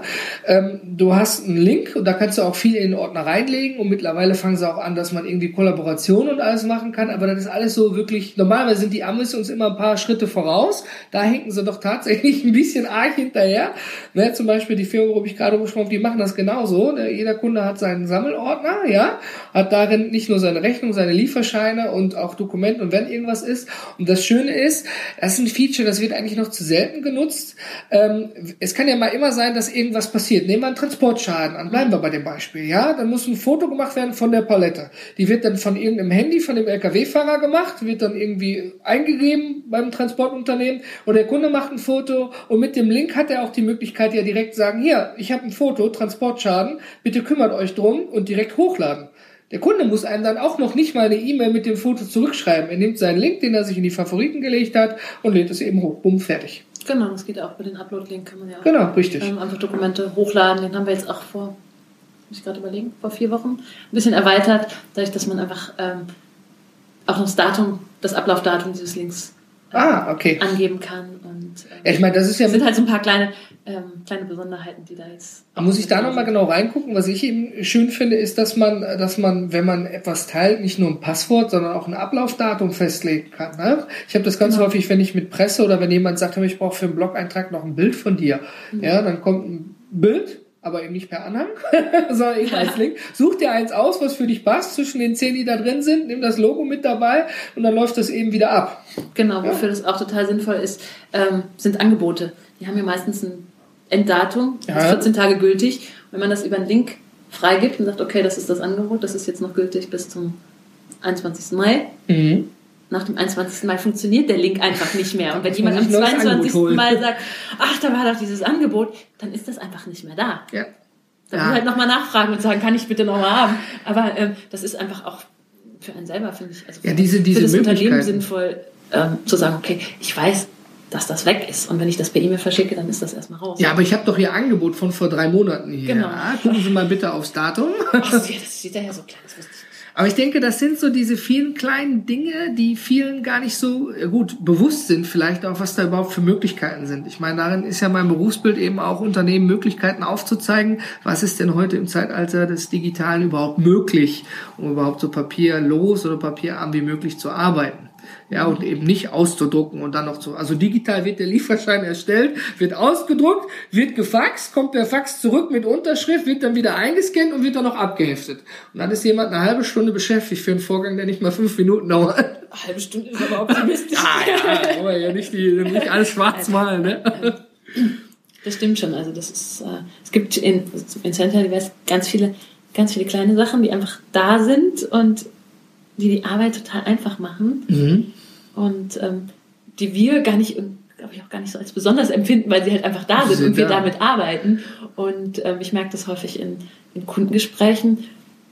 ähm, Du hast einen Link und da kannst du auch viel in den Ordner reinlegen und mittlerweile fangen sie auch an, dass man irgendwie Kollaboration und alles machen kann, aber das ist alles so wirklich, normalerweise sind die Amis uns immer ein paar Schritte voraus, da hinken sie doch tatsächlich [laughs] ein bisschen arg hinterher. Ne, zum Beispiel die Firma, wo ich gerade gesprochen habe, die machen das genauso. Ne? Jeder Kunde hat seinen Sammelordner, ja, hat darin nicht nur seine Rechnung, seine Lieferscheine und auch Dokumente und wenn irgendwas ist. Und das Schöne ist, das ist ein Feature, das wird eigentlich noch zu selten genutzt. Ähm, es kann ja mal immer sein, dass irgendwas passiert. Nehmen wir einen Transportschaden an, bleiben wir bei dem Beispiel, ja, dann muss ein Foto gemacht werden von der Palette. Die wird dann von irgendeinem Handy, von dem LKW-Fahrer gemacht, wird dann irgendwie eingegeben beim Transportunternehmen und der Kunde macht ein Foto und mit dem Link hat er auch die Möglichkeit ja direkt sagen, hier, ich habe ein Foto, Transportschaden, bitte kümmert euch drum und direkt hochladen hochladen. Der Kunde muss einem dann auch noch nicht mal eine E-Mail mit dem Foto zurückschreiben. Er nimmt seinen Link, den er sich in die Favoriten gelegt hat und lädt es eben hoch. Bumm, fertig. Genau, das geht auch. Bei den Upload-Link kann man ja genau, richtig. Ähm, einfach Dokumente hochladen. Den haben wir jetzt auch vor, muss ich gerade überlegen, vor vier Wochen ein bisschen erweitert, dadurch, dass man einfach ähm, auch noch das Datum, das Ablaufdatum dieses Links ah, okay. angeben kann. Und, ähm, ja, ich meine, das ist ja. sind halt so ein paar kleine, ähm, kleine Besonderheiten, die da jetzt. Muss ich da nochmal genau reingucken? Was ich eben schön finde, ist, dass man, dass man, wenn man etwas teilt, nicht nur ein Passwort, sondern auch ein Ablaufdatum festlegen kann. Ne? Ich habe das ganz genau. häufig, wenn ich mit Presse oder wenn jemand sagt, ich brauche für einen Blog-Eintrag noch ein Bild von dir. Mhm. Ja, dann kommt ein Bild aber eben nicht per Anhang, [laughs] sondern eben als [laughs] Link. Such dir eins aus, was für dich passt, zwischen den zehn, die da drin sind, nimm das Logo mit dabei und dann läuft das eben wieder ab. Genau, wofür ja. das auch total sinnvoll ist, ähm, sind Angebote. Die haben ja meistens ein Enddatum, das ja. ist 14 Tage gültig. Wenn man das über einen Link freigibt und sagt, okay, das ist das Angebot, das ist jetzt noch gültig bis zum 21. Mai, mhm nach dem 21. Mal funktioniert der Link einfach nicht mehr. Und wenn jemand am 22. Mal sagt, ach, da war doch dieses Angebot, dann ist das einfach nicht mehr da. Ja. Dann ja. muss halt nochmal nachfragen und sagen, kann ich bitte nochmal haben. Aber ähm, das ist einfach auch für einen selber, finde ich, also ja, diese, diese für das Unternehmen sinnvoll, ähm, zu sagen, okay, ich weiß, dass das weg ist. Und wenn ich das per E-Mail verschicke, dann ist das erstmal raus. Ja, aber ich habe doch Ihr Angebot von vor drei Monaten hier. Genau. Gucken Sie mal bitte aufs Datum. Ach, das steht ja so klein, das wusste ich aber ich denke, das sind so diese vielen kleinen Dinge, die vielen gar nicht so gut bewusst sind, vielleicht auch, was da überhaupt für Möglichkeiten sind. Ich meine, darin ist ja mein Berufsbild eben auch Unternehmen Möglichkeiten aufzuzeigen, was ist denn heute im Zeitalter des Digitalen überhaupt möglich, um überhaupt so papierlos oder papierarm wie möglich zu arbeiten ja, und eben nicht auszudrucken und dann noch zu. Also digital wird der Lieferschein erstellt, wird ausgedruckt, wird gefaxt, kommt der Fax zurück mit Unterschrift, wird dann wieder eingescannt und wird dann noch abgeheftet. Und dann ist jemand eine halbe Stunde beschäftigt für einen Vorgang, der nicht mal fünf Minuten dauert. Eine halbe Stunde ist aber optimistisch. ah ja, aber ja nicht, die, nicht alles schwarz malen, ne? Das stimmt schon. Also das ist, äh, es gibt in, in Center ganz viele, ganz viele kleine Sachen, die einfach da sind und die die Arbeit total einfach machen mhm. und ähm, die wir gar nicht, glaube ich, auch gar nicht so als besonders empfinden, weil sie halt einfach da sind, sind und wir da. damit arbeiten. Und ähm, ich merke das häufig in, in Kundengesprächen.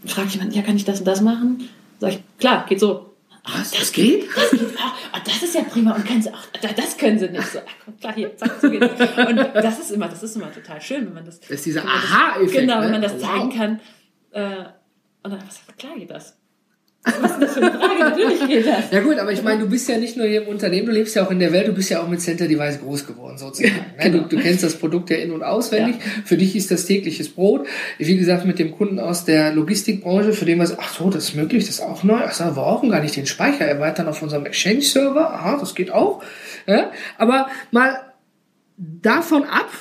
Frage ich jemanden, ja, kann ich das und das machen? Sag ich, klar, geht so. Was, das geht? Das, geht oh, das ist ja prima. Und können sie auch, das können sie nicht. So, klar, hier, zack, so geht Und das ist immer, das ist immer total schön, wenn man das. Das ist dieser Aha-Effekt. Genau, wenn man das ne? zeigen kann. Äh, und dann, was, klar geht das. Was ist das für eine Frage? Natürlich geht das. Ja gut, aber ich meine, du bist ja nicht nur hier im Unternehmen, du lebst ja auch in der Welt, du bist ja auch mit Center Device groß geworden sozusagen. Ja, genau. du, du, kennst das Produkt ja in- und auswendig. Ja. Für dich ist das tägliches Brot. Wie gesagt, mit dem Kunden aus der Logistikbranche, für den was, ach so, das ist möglich, das ist auch neu. Ach so, wir brauchen gar nicht den Speicher erweitern auf unserem Exchange-Server. Aha, das geht auch. Ja? Aber mal davon ab,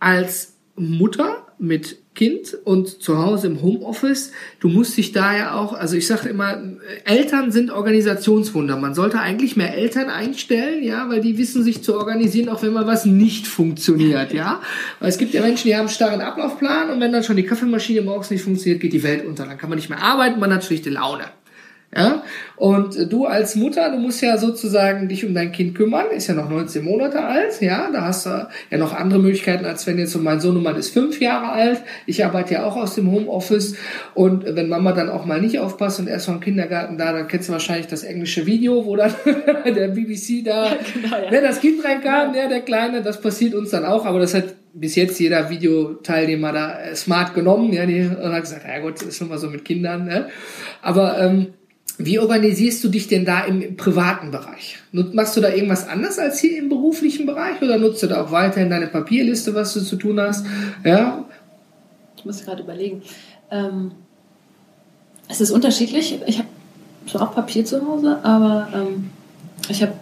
als Mutter mit Kind und zu Hause im Homeoffice, du musst dich da ja auch, also ich sage immer, Eltern sind Organisationswunder. Man sollte eigentlich mehr Eltern einstellen, ja, weil die wissen sich zu organisieren, auch wenn mal was nicht funktioniert, ja. Weil es gibt ja Menschen, die haben einen starren Ablaufplan und wenn dann schon die Kaffeemaschine morgens nicht funktioniert, geht die Welt unter. Dann kann man nicht mehr arbeiten, man hat schlichte Laune. Ja, und du als Mutter, du musst ja sozusagen dich um dein Kind kümmern, ist ja noch 19 Monate alt, ja, da hast du ja noch andere Möglichkeiten, als wenn jetzt so mein Sohnemann ist fünf Jahre alt, ich arbeite ja auch aus dem Homeoffice und wenn Mama dann auch mal nicht aufpasst und erst vom Kindergarten da, dann kennst du wahrscheinlich das englische Video, wo dann [laughs] der BBC da, ja, genau, ja. Ne, das Kind reinkam, ja. der Kleine, das passiert uns dann auch, aber das hat bis jetzt jeder Videoteilnehmer da smart genommen, ja, die, und hat gesagt, ja gut, das ist schon mal so mit Kindern, ne? aber ähm, wie organisierst du dich denn da im, privaten Bereich? Machst du da irgendwas anders als hier im beruflichen Bereich oder nutzt du da auch weiterhin deine Papierliste, was du zu tun hast? Ja. Ich muss gerade überlegen. Ähm, es ist unterschiedlich. Ich habe zwar auch Papier zu Hause, aber ähm, ich habe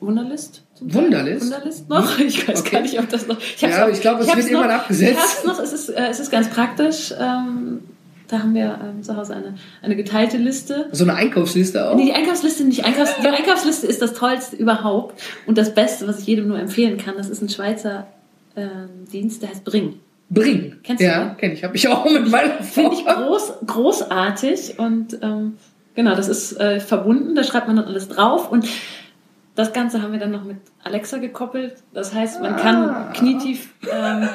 Wunderlist. Wunderlist? Wunderlist noch? Ich weiß okay. gar nicht, ob das noch. Ich ja, ich glaube, es wird irgendwann abgesetzt. Ich noch. Es ist, äh, es ist ganz praktisch. Ähm, da haben wir ähm, zu Hause eine, eine geteilte Liste. So eine Einkaufsliste auch? Nee, die Einkaufsliste nicht. Einkaufs die Einkaufsliste ist das Tollste überhaupt. Und das Beste, was ich jedem nur empfehlen kann, das ist ein Schweizer ähm, Dienst, der heißt Bring. Bring. Kennst du Ja, kenne ich. Habe ich auch mit meiner Finde ich groß, großartig. Und ähm, genau, das ist äh, verbunden. Da schreibt man dann alles drauf. Und das Ganze haben wir dann noch mit Alexa gekoppelt. Das heißt, man kann ah. knietief ähm,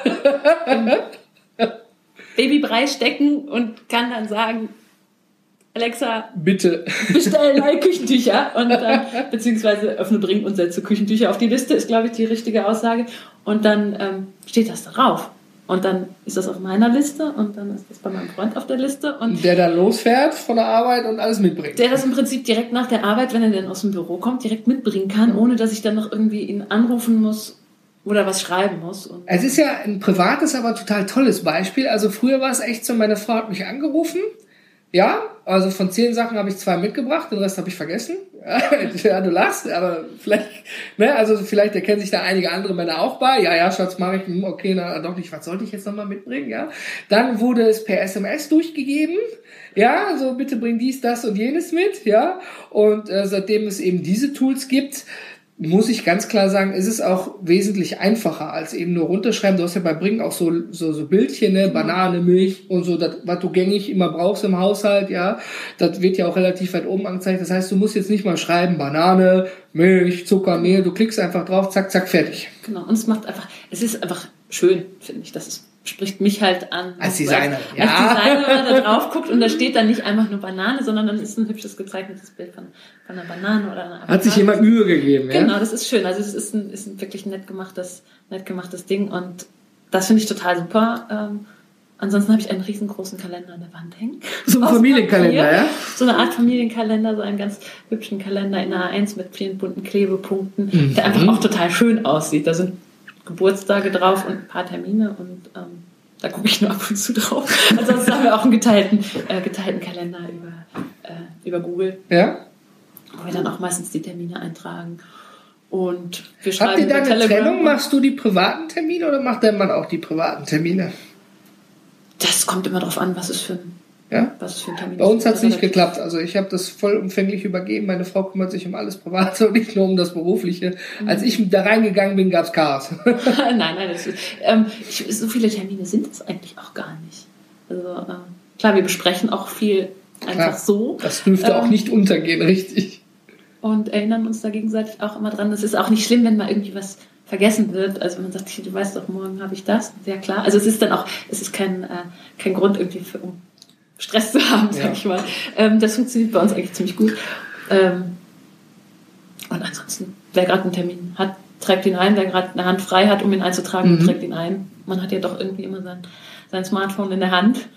Babybrei stecken und kann dann sagen, Alexa, bitte bestell [laughs] neue Küchentücher und dann, beziehungsweise öffne, bring und setze Küchentücher auf die Liste, ist glaube ich die richtige Aussage. Und dann ähm, steht das darauf. Und dann ist das auf meiner Liste und dann ist das bei meinem Freund auf der Liste. Und der dann losfährt von der Arbeit und alles mitbringt. Der das im Prinzip direkt nach der Arbeit, wenn er dann aus dem Büro kommt, direkt mitbringen kann, ohne dass ich dann noch irgendwie ihn anrufen muss oder was schreiben muss. es ist ja ein privates, aber total tolles Beispiel. Also früher war es echt so, meine Frau hat mich angerufen. Ja, also von zehn Sachen habe ich zwei mitgebracht, den Rest habe ich vergessen. [laughs] ja, du lachst, aber vielleicht, ne, also vielleicht erkennen sich da einige andere Männer auch bei. Ja, ja, Schatz, mache ich, hm, okay, na doch nicht, was sollte ich jetzt nochmal mitbringen, ja. Dann wurde es per SMS durchgegeben. Ja, so bitte bring dies, das und jenes mit, ja. Und äh, seitdem es eben diese Tools gibt, muss ich ganz klar sagen, ist es auch wesentlich einfacher als eben nur runterschreiben. Du hast ja bei Bring auch so, so, so Bildchen, ne? Banane, Milch und so, das, was du gängig immer brauchst im Haushalt, ja. Das wird ja auch relativ weit oben angezeigt. Das heißt, du musst jetzt nicht mal schreiben, Banane, Milch, Zucker, Mehl. Du klickst einfach drauf, zack, zack, fertig. Genau. Und es macht einfach, es ist einfach schön, finde ich. Das ist spricht mich halt an. Als Designer, als, ja. Als Designer, wenn man da drauf guckt und da steht dann nicht einfach nur Banane, sondern dann ist ein hübsches gezeichnetes Bild von, von einer Banane oder einer Hat sich jemand Mühe gegeben, ja? Genau, das ist schön. Also es ist ein, ist ein wirklich nett gemachtes, nett gemachtes Ding und das finde ich total super. Ähm, ansonsten habe ich einen riesengroßen Kalender an der Wand hängen. [laughs] So ein Familienkalender, ja? So eine Art Familienkalender, so einen ganz hübschen Kalender in A1 mit vielen bunten Klebepunkten, mhm. der einfach auch total schön aussieht. Da sind Geburtstage drauf und ein paar Termine und ähm, da gucke ich nur ab und zu drauf. [laughs] Ansonsten haben wir auch einen geteilten, äh, geteilten Kalender über, äh, über Google. Ja. Wo wir dann auch meistens die Termine eintragen. Und wir schreiben Habt ihr da eine Trennung? Machst du die privaten Termine oder macht dein Mann auch die privaten Termine? Das kommt immer darauf an, was es für ein ja? Was für ein Termin Bei uns hat es nicht geklappt. Also ich habe das vollumfänglich übergeben. Meine Frau kümmert sich um alles Private [laughs] und nicht nur um das Berufliche. Mhm. Als ich da reingegangen bin, gab es Chaos. [laughs] nein, nein, das ist, ähm, ich, so viele Termine sind es eigentlich auch gar nicht. Also ähm, klar, wir besprechen auch viel einfach klar, so. Das dürfte ähm, auch nicht untergehen, richtig. Und erinnern uns da gegenseitig auch immer dran. Es ist auch nicht schlimm, wenn mal irgendwie was vergessen wird. Also man sagt, du weißt doch, morgen habe ich das. Sehr klar. Also es ist dann auch, es ist kein, äh, kein Grund irgendwie für, um Stress zu haben, sag ja. ich mal. Ähm, das funktioniert bei uns eigentlich ziemlich gut. Ähm, und ansonsten, wer gerade einen Termin hat, trägt ihn ein. Wer gerade eine Hand frei hat, um ihn einzutragen, mhm. trägt ihn ein. Man hat ja doch irgendwie immer sein, sein Smartphone in der Hand.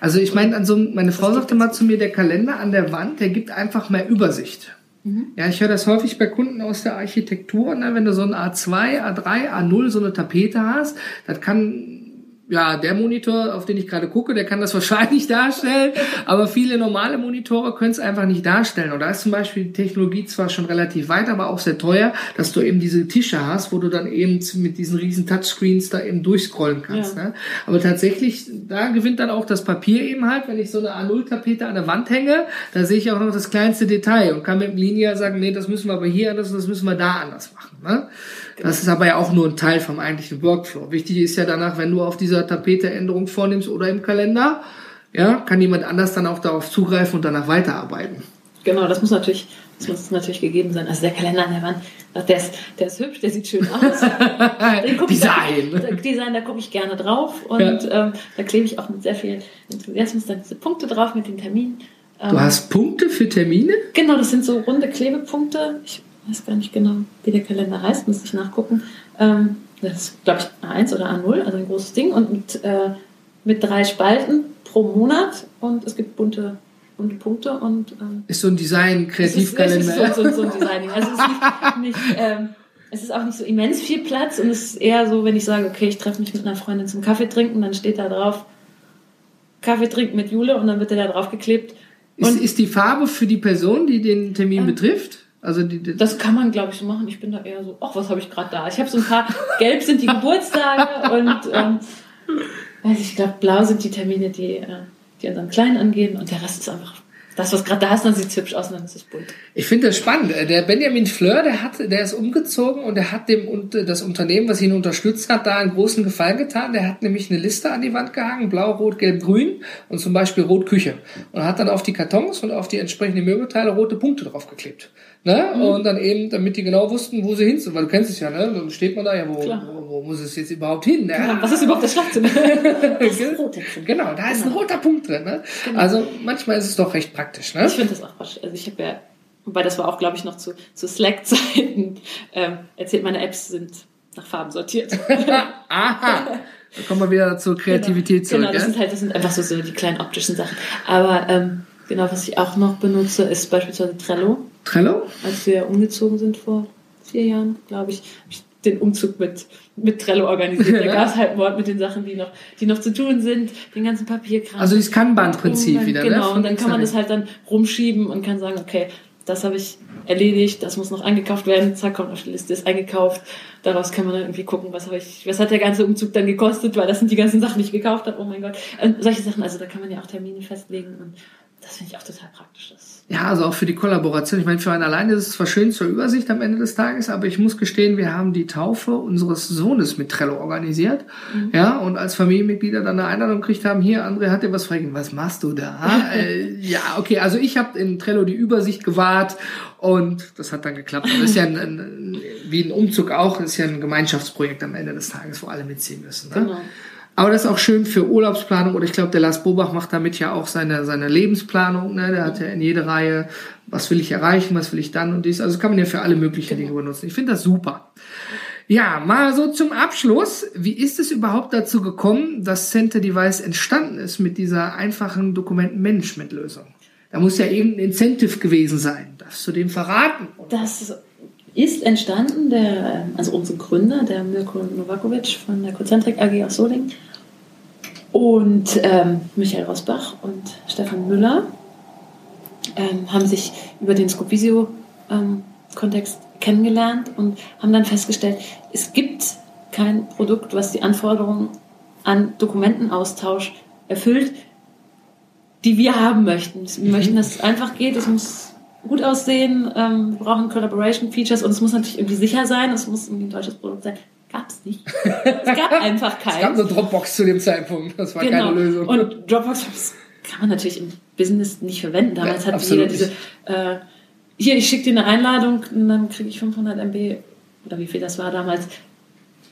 Also ich meine, so, meine Frau sagte mal zu mir, der Kalender an der Wand, der gibt einfach mehr Übersicht. Mhm. Ja, ich höre das häufig bei Kunden aus der Architektur, ne? wenn du so ein A2, A3, A0 so eine Tapete hast, das kann ja, der Monitor, auf den ich gerade gucke, der kann das [laughs] wahrscheinlich darstellen, aber viele normale Monitore können es einfach nicht darstellen. Und da ist zum Beispiel die Technologie zwar schon relativ weit, aber auch sehr teuer, dass du eben diese Tische hast, wo du dann eben mit diesen riesen Touchscreens da eben durchscrollen kannst. Ja. Ne? Aber tatsächlich, da gewinnt dann auch das Papier eben halt, wenn ich so eine A0-Tapete an der Wand hänge, da sehe ich auch noch das kleinste Detail und kann mit dem Linear sagen, nee, das müssen wir aber hier anders, das müssen wir da anders machen. Ne? Das ist aber ja auch nur ein Teil vom eigentlichen Workflow. Wichtig ist ja danach, wenn du auf dieser Tapete Änderung vornimmst oder im Kalender, ja, kann jemand anders dann auch darauf zugreifen und danach weiterarbeiten. Genau, das muss natürlich, das muss natürlich gegeben sein. Also der Kalender an der Wand, der ist, der ist hübsch, der sieht schön aus. [laughs] Design. [laughs] Da, Design, da gucke ich gerne drauf und ja. ähm, da klebe ich auch mit sehr viel Enthusiasmus dann diese Punkte drauf mit den Terminen. Du ähm, hast Punkte für Termine? Genau, das sind so runde Klebepunkte. Ich weiß gar nicht genau, wie der Kalender heißt, muss ich nachgucken. Ähm, das ist, glaube ich, A1 oder A0, also ein großes Ding und mit, äh, mit drei Spalten pro Monat und es gibt bunte bunte Punkte und ähm, ist so ein Design Kreativkalender. Es ist, so, so, so, ein Designing. Also es ist nicht, [laughs] nicht ähm, es ist auch nicht so immens viel Platz und es ist eher so, wenn ich sage, okay, ich treffe mich mit einer Freundin zum Kaffee trinken, dann steht da drauf Kaffee trinken mit Jule und dann wird der da drauf geklebt. Ist, ist die Farbe für die Person, die den Termin ähm, betrifft? Also die, die das kann man, glaube ich, so machen. Ich bin da eher so, ach, was habe ich gerade da? Ich habe so ein paar, [laughs] gelb sind die Geburtstage und ähm, also ich glaube, blau sind die Termine, die, äh, die unseren Kleinen angehen und der Rest ist einfach das, was gerade da ist, dann sieht es hübsch aus und dann ist es bunt. Ich finde das spannend. Der Benjamin Fleur, der hat, der ist umgezogen und der hat dem das Unternehmen, was ihn unterstützt hat, da einen großen Gefallen getan. Der hat nämlich eine Liste an die Wand gehangen, blau, rot, gelb, grün und zum Beispiel rot Küche. Und hat dann auf die Kartons und auf die entsprechenden Möbelteile rote Punkte draufgeklebt. Ne? Mhm. Und dann eben, damit die genau wussten, wo sie hin sind. Weil du kennst es ja, ne? Dann steht man da, ja, wo, wo, wo, muss es jetzt überhaupt hin? Ne? Genau. Was ist überhaupt das Schlafzimmer? [laughs] genau, da ist genau. ein roter Punkt drin. Ne? Genau. Also manchmal ist es doch recht praktisch. Ne? Ich finde das auch praktisch. Also ich habe ja, wobei das war auch, glaube ich, noch zu, zu Slack-Zeiten, [laughs] ähm, erzählt, meine Apps sind nach Farben sortiert. [laughs] Aha. Da kommen wir wieder zur Kreativität genau. zurück. Genau, das sind halt, das sind einfach so, so die kleinen optischen Sachen. Aber ähm, genau, was ich auch noch benutze, ist beispielsweise Trello. Trello? Als wir umgezogen sind vor vier Jahren, glaube ich, habe ich den Umzug mit, mit Trello organisiert. [laughs] Da gab es halt Wort mit den Sachen, die noch, die noch zu tun sind, den ganzen Papierkram. Also das Kanban-Prinzip wieder, Genau, ne? und dann kann man das halt dann rumschieben und kann sagen, okay, das habe ich erledigt, das muss noch eingekauft werden, zack, kommt auf die Liste, ist eingekauft. Daraus kann man dann irgendwie gucken, was habe ich, was hat der ganze Umzug dann gekostet, weil das sind die ganzen Sachen, die ich gekauft habe, oh mein Gott. Und solche Sachen, also da kann man ja auch Termine festlegen und das finde ich auch total praktisch. Das ja, also auch für die Kollaboration. Ich meine, für einen alleine ist es zwar schön zur Übersicht am Ende des Tages, aber ich muss gestehen, wir haben die Taufe unseres Sohnes mit Trello organisiert. Mhm. Ja, und als Familienmitglieder dann eine Einladung gekriegt haben, hier, André hat dir was fragen, was machst du da? [laughs] äh, ja, okay, also ich habe in Trello die Übersicht gewahrt und das hat dann geklappt. Das ist ja ein, ein, wie ein Umzug auch, ist ja ein Gemeinschaftsprojekt am Ende des Tages, wo alle mitziehen müssen. Ne? Genau. Aber das ist auch schön für Urlaubsplanung oder ich glaube, der Lars Bobach macht damit ja auch seine, seine Lebensplanung. Ne? Der hat ja in jede Reihe, was will ich erreichen, was will ich dann und dies. Also kann man ja für alle möglichen Dinge benutzen. Ich finde das super. Ja, mal so zum Abschluss. Wie ist es überhaupt dazu gekommen, dass Center Device entstanden ist mit dieser einfachen Dokumentenmanagement-Lösung? Da muss ja irgendein Incentive gewesen sein. Darfst du dem verraten? Das ist entstanden, der, also unsere Gründer, der Mirko Novakovic von der Concentric AG aus Solingen und ähm, Michael Rosbach und Stefan Müller ähm, haben sich über den Scopisio-Kontext ähm, kennengelernt und haben dann festgestellt, es gibt kein Produkt, was die Anforderungen an Dokumentenaustausch erfüllt, die wir haben möchten. Wir möchten, dass es einfach geht, es muss gut aussehen, ähm, wir brauchen Collaboration-Features und es muss natürlich irgendwie sicher sein, es muss irgendwie ein deutsches Produkt sein. Gab es nicht. Es gab [laughs] einfach keins. Es gab nur Dropbox zu dem Zeitpunkt, das war genau. keine Lösung. Und Dropbox kann man natürlich im Business nicht verwenden. Damals ja, hat jeder diese, äh, hier, ich schicke dir eine Einladung und dann kriege ich 500 MB oder wie viel das war damals.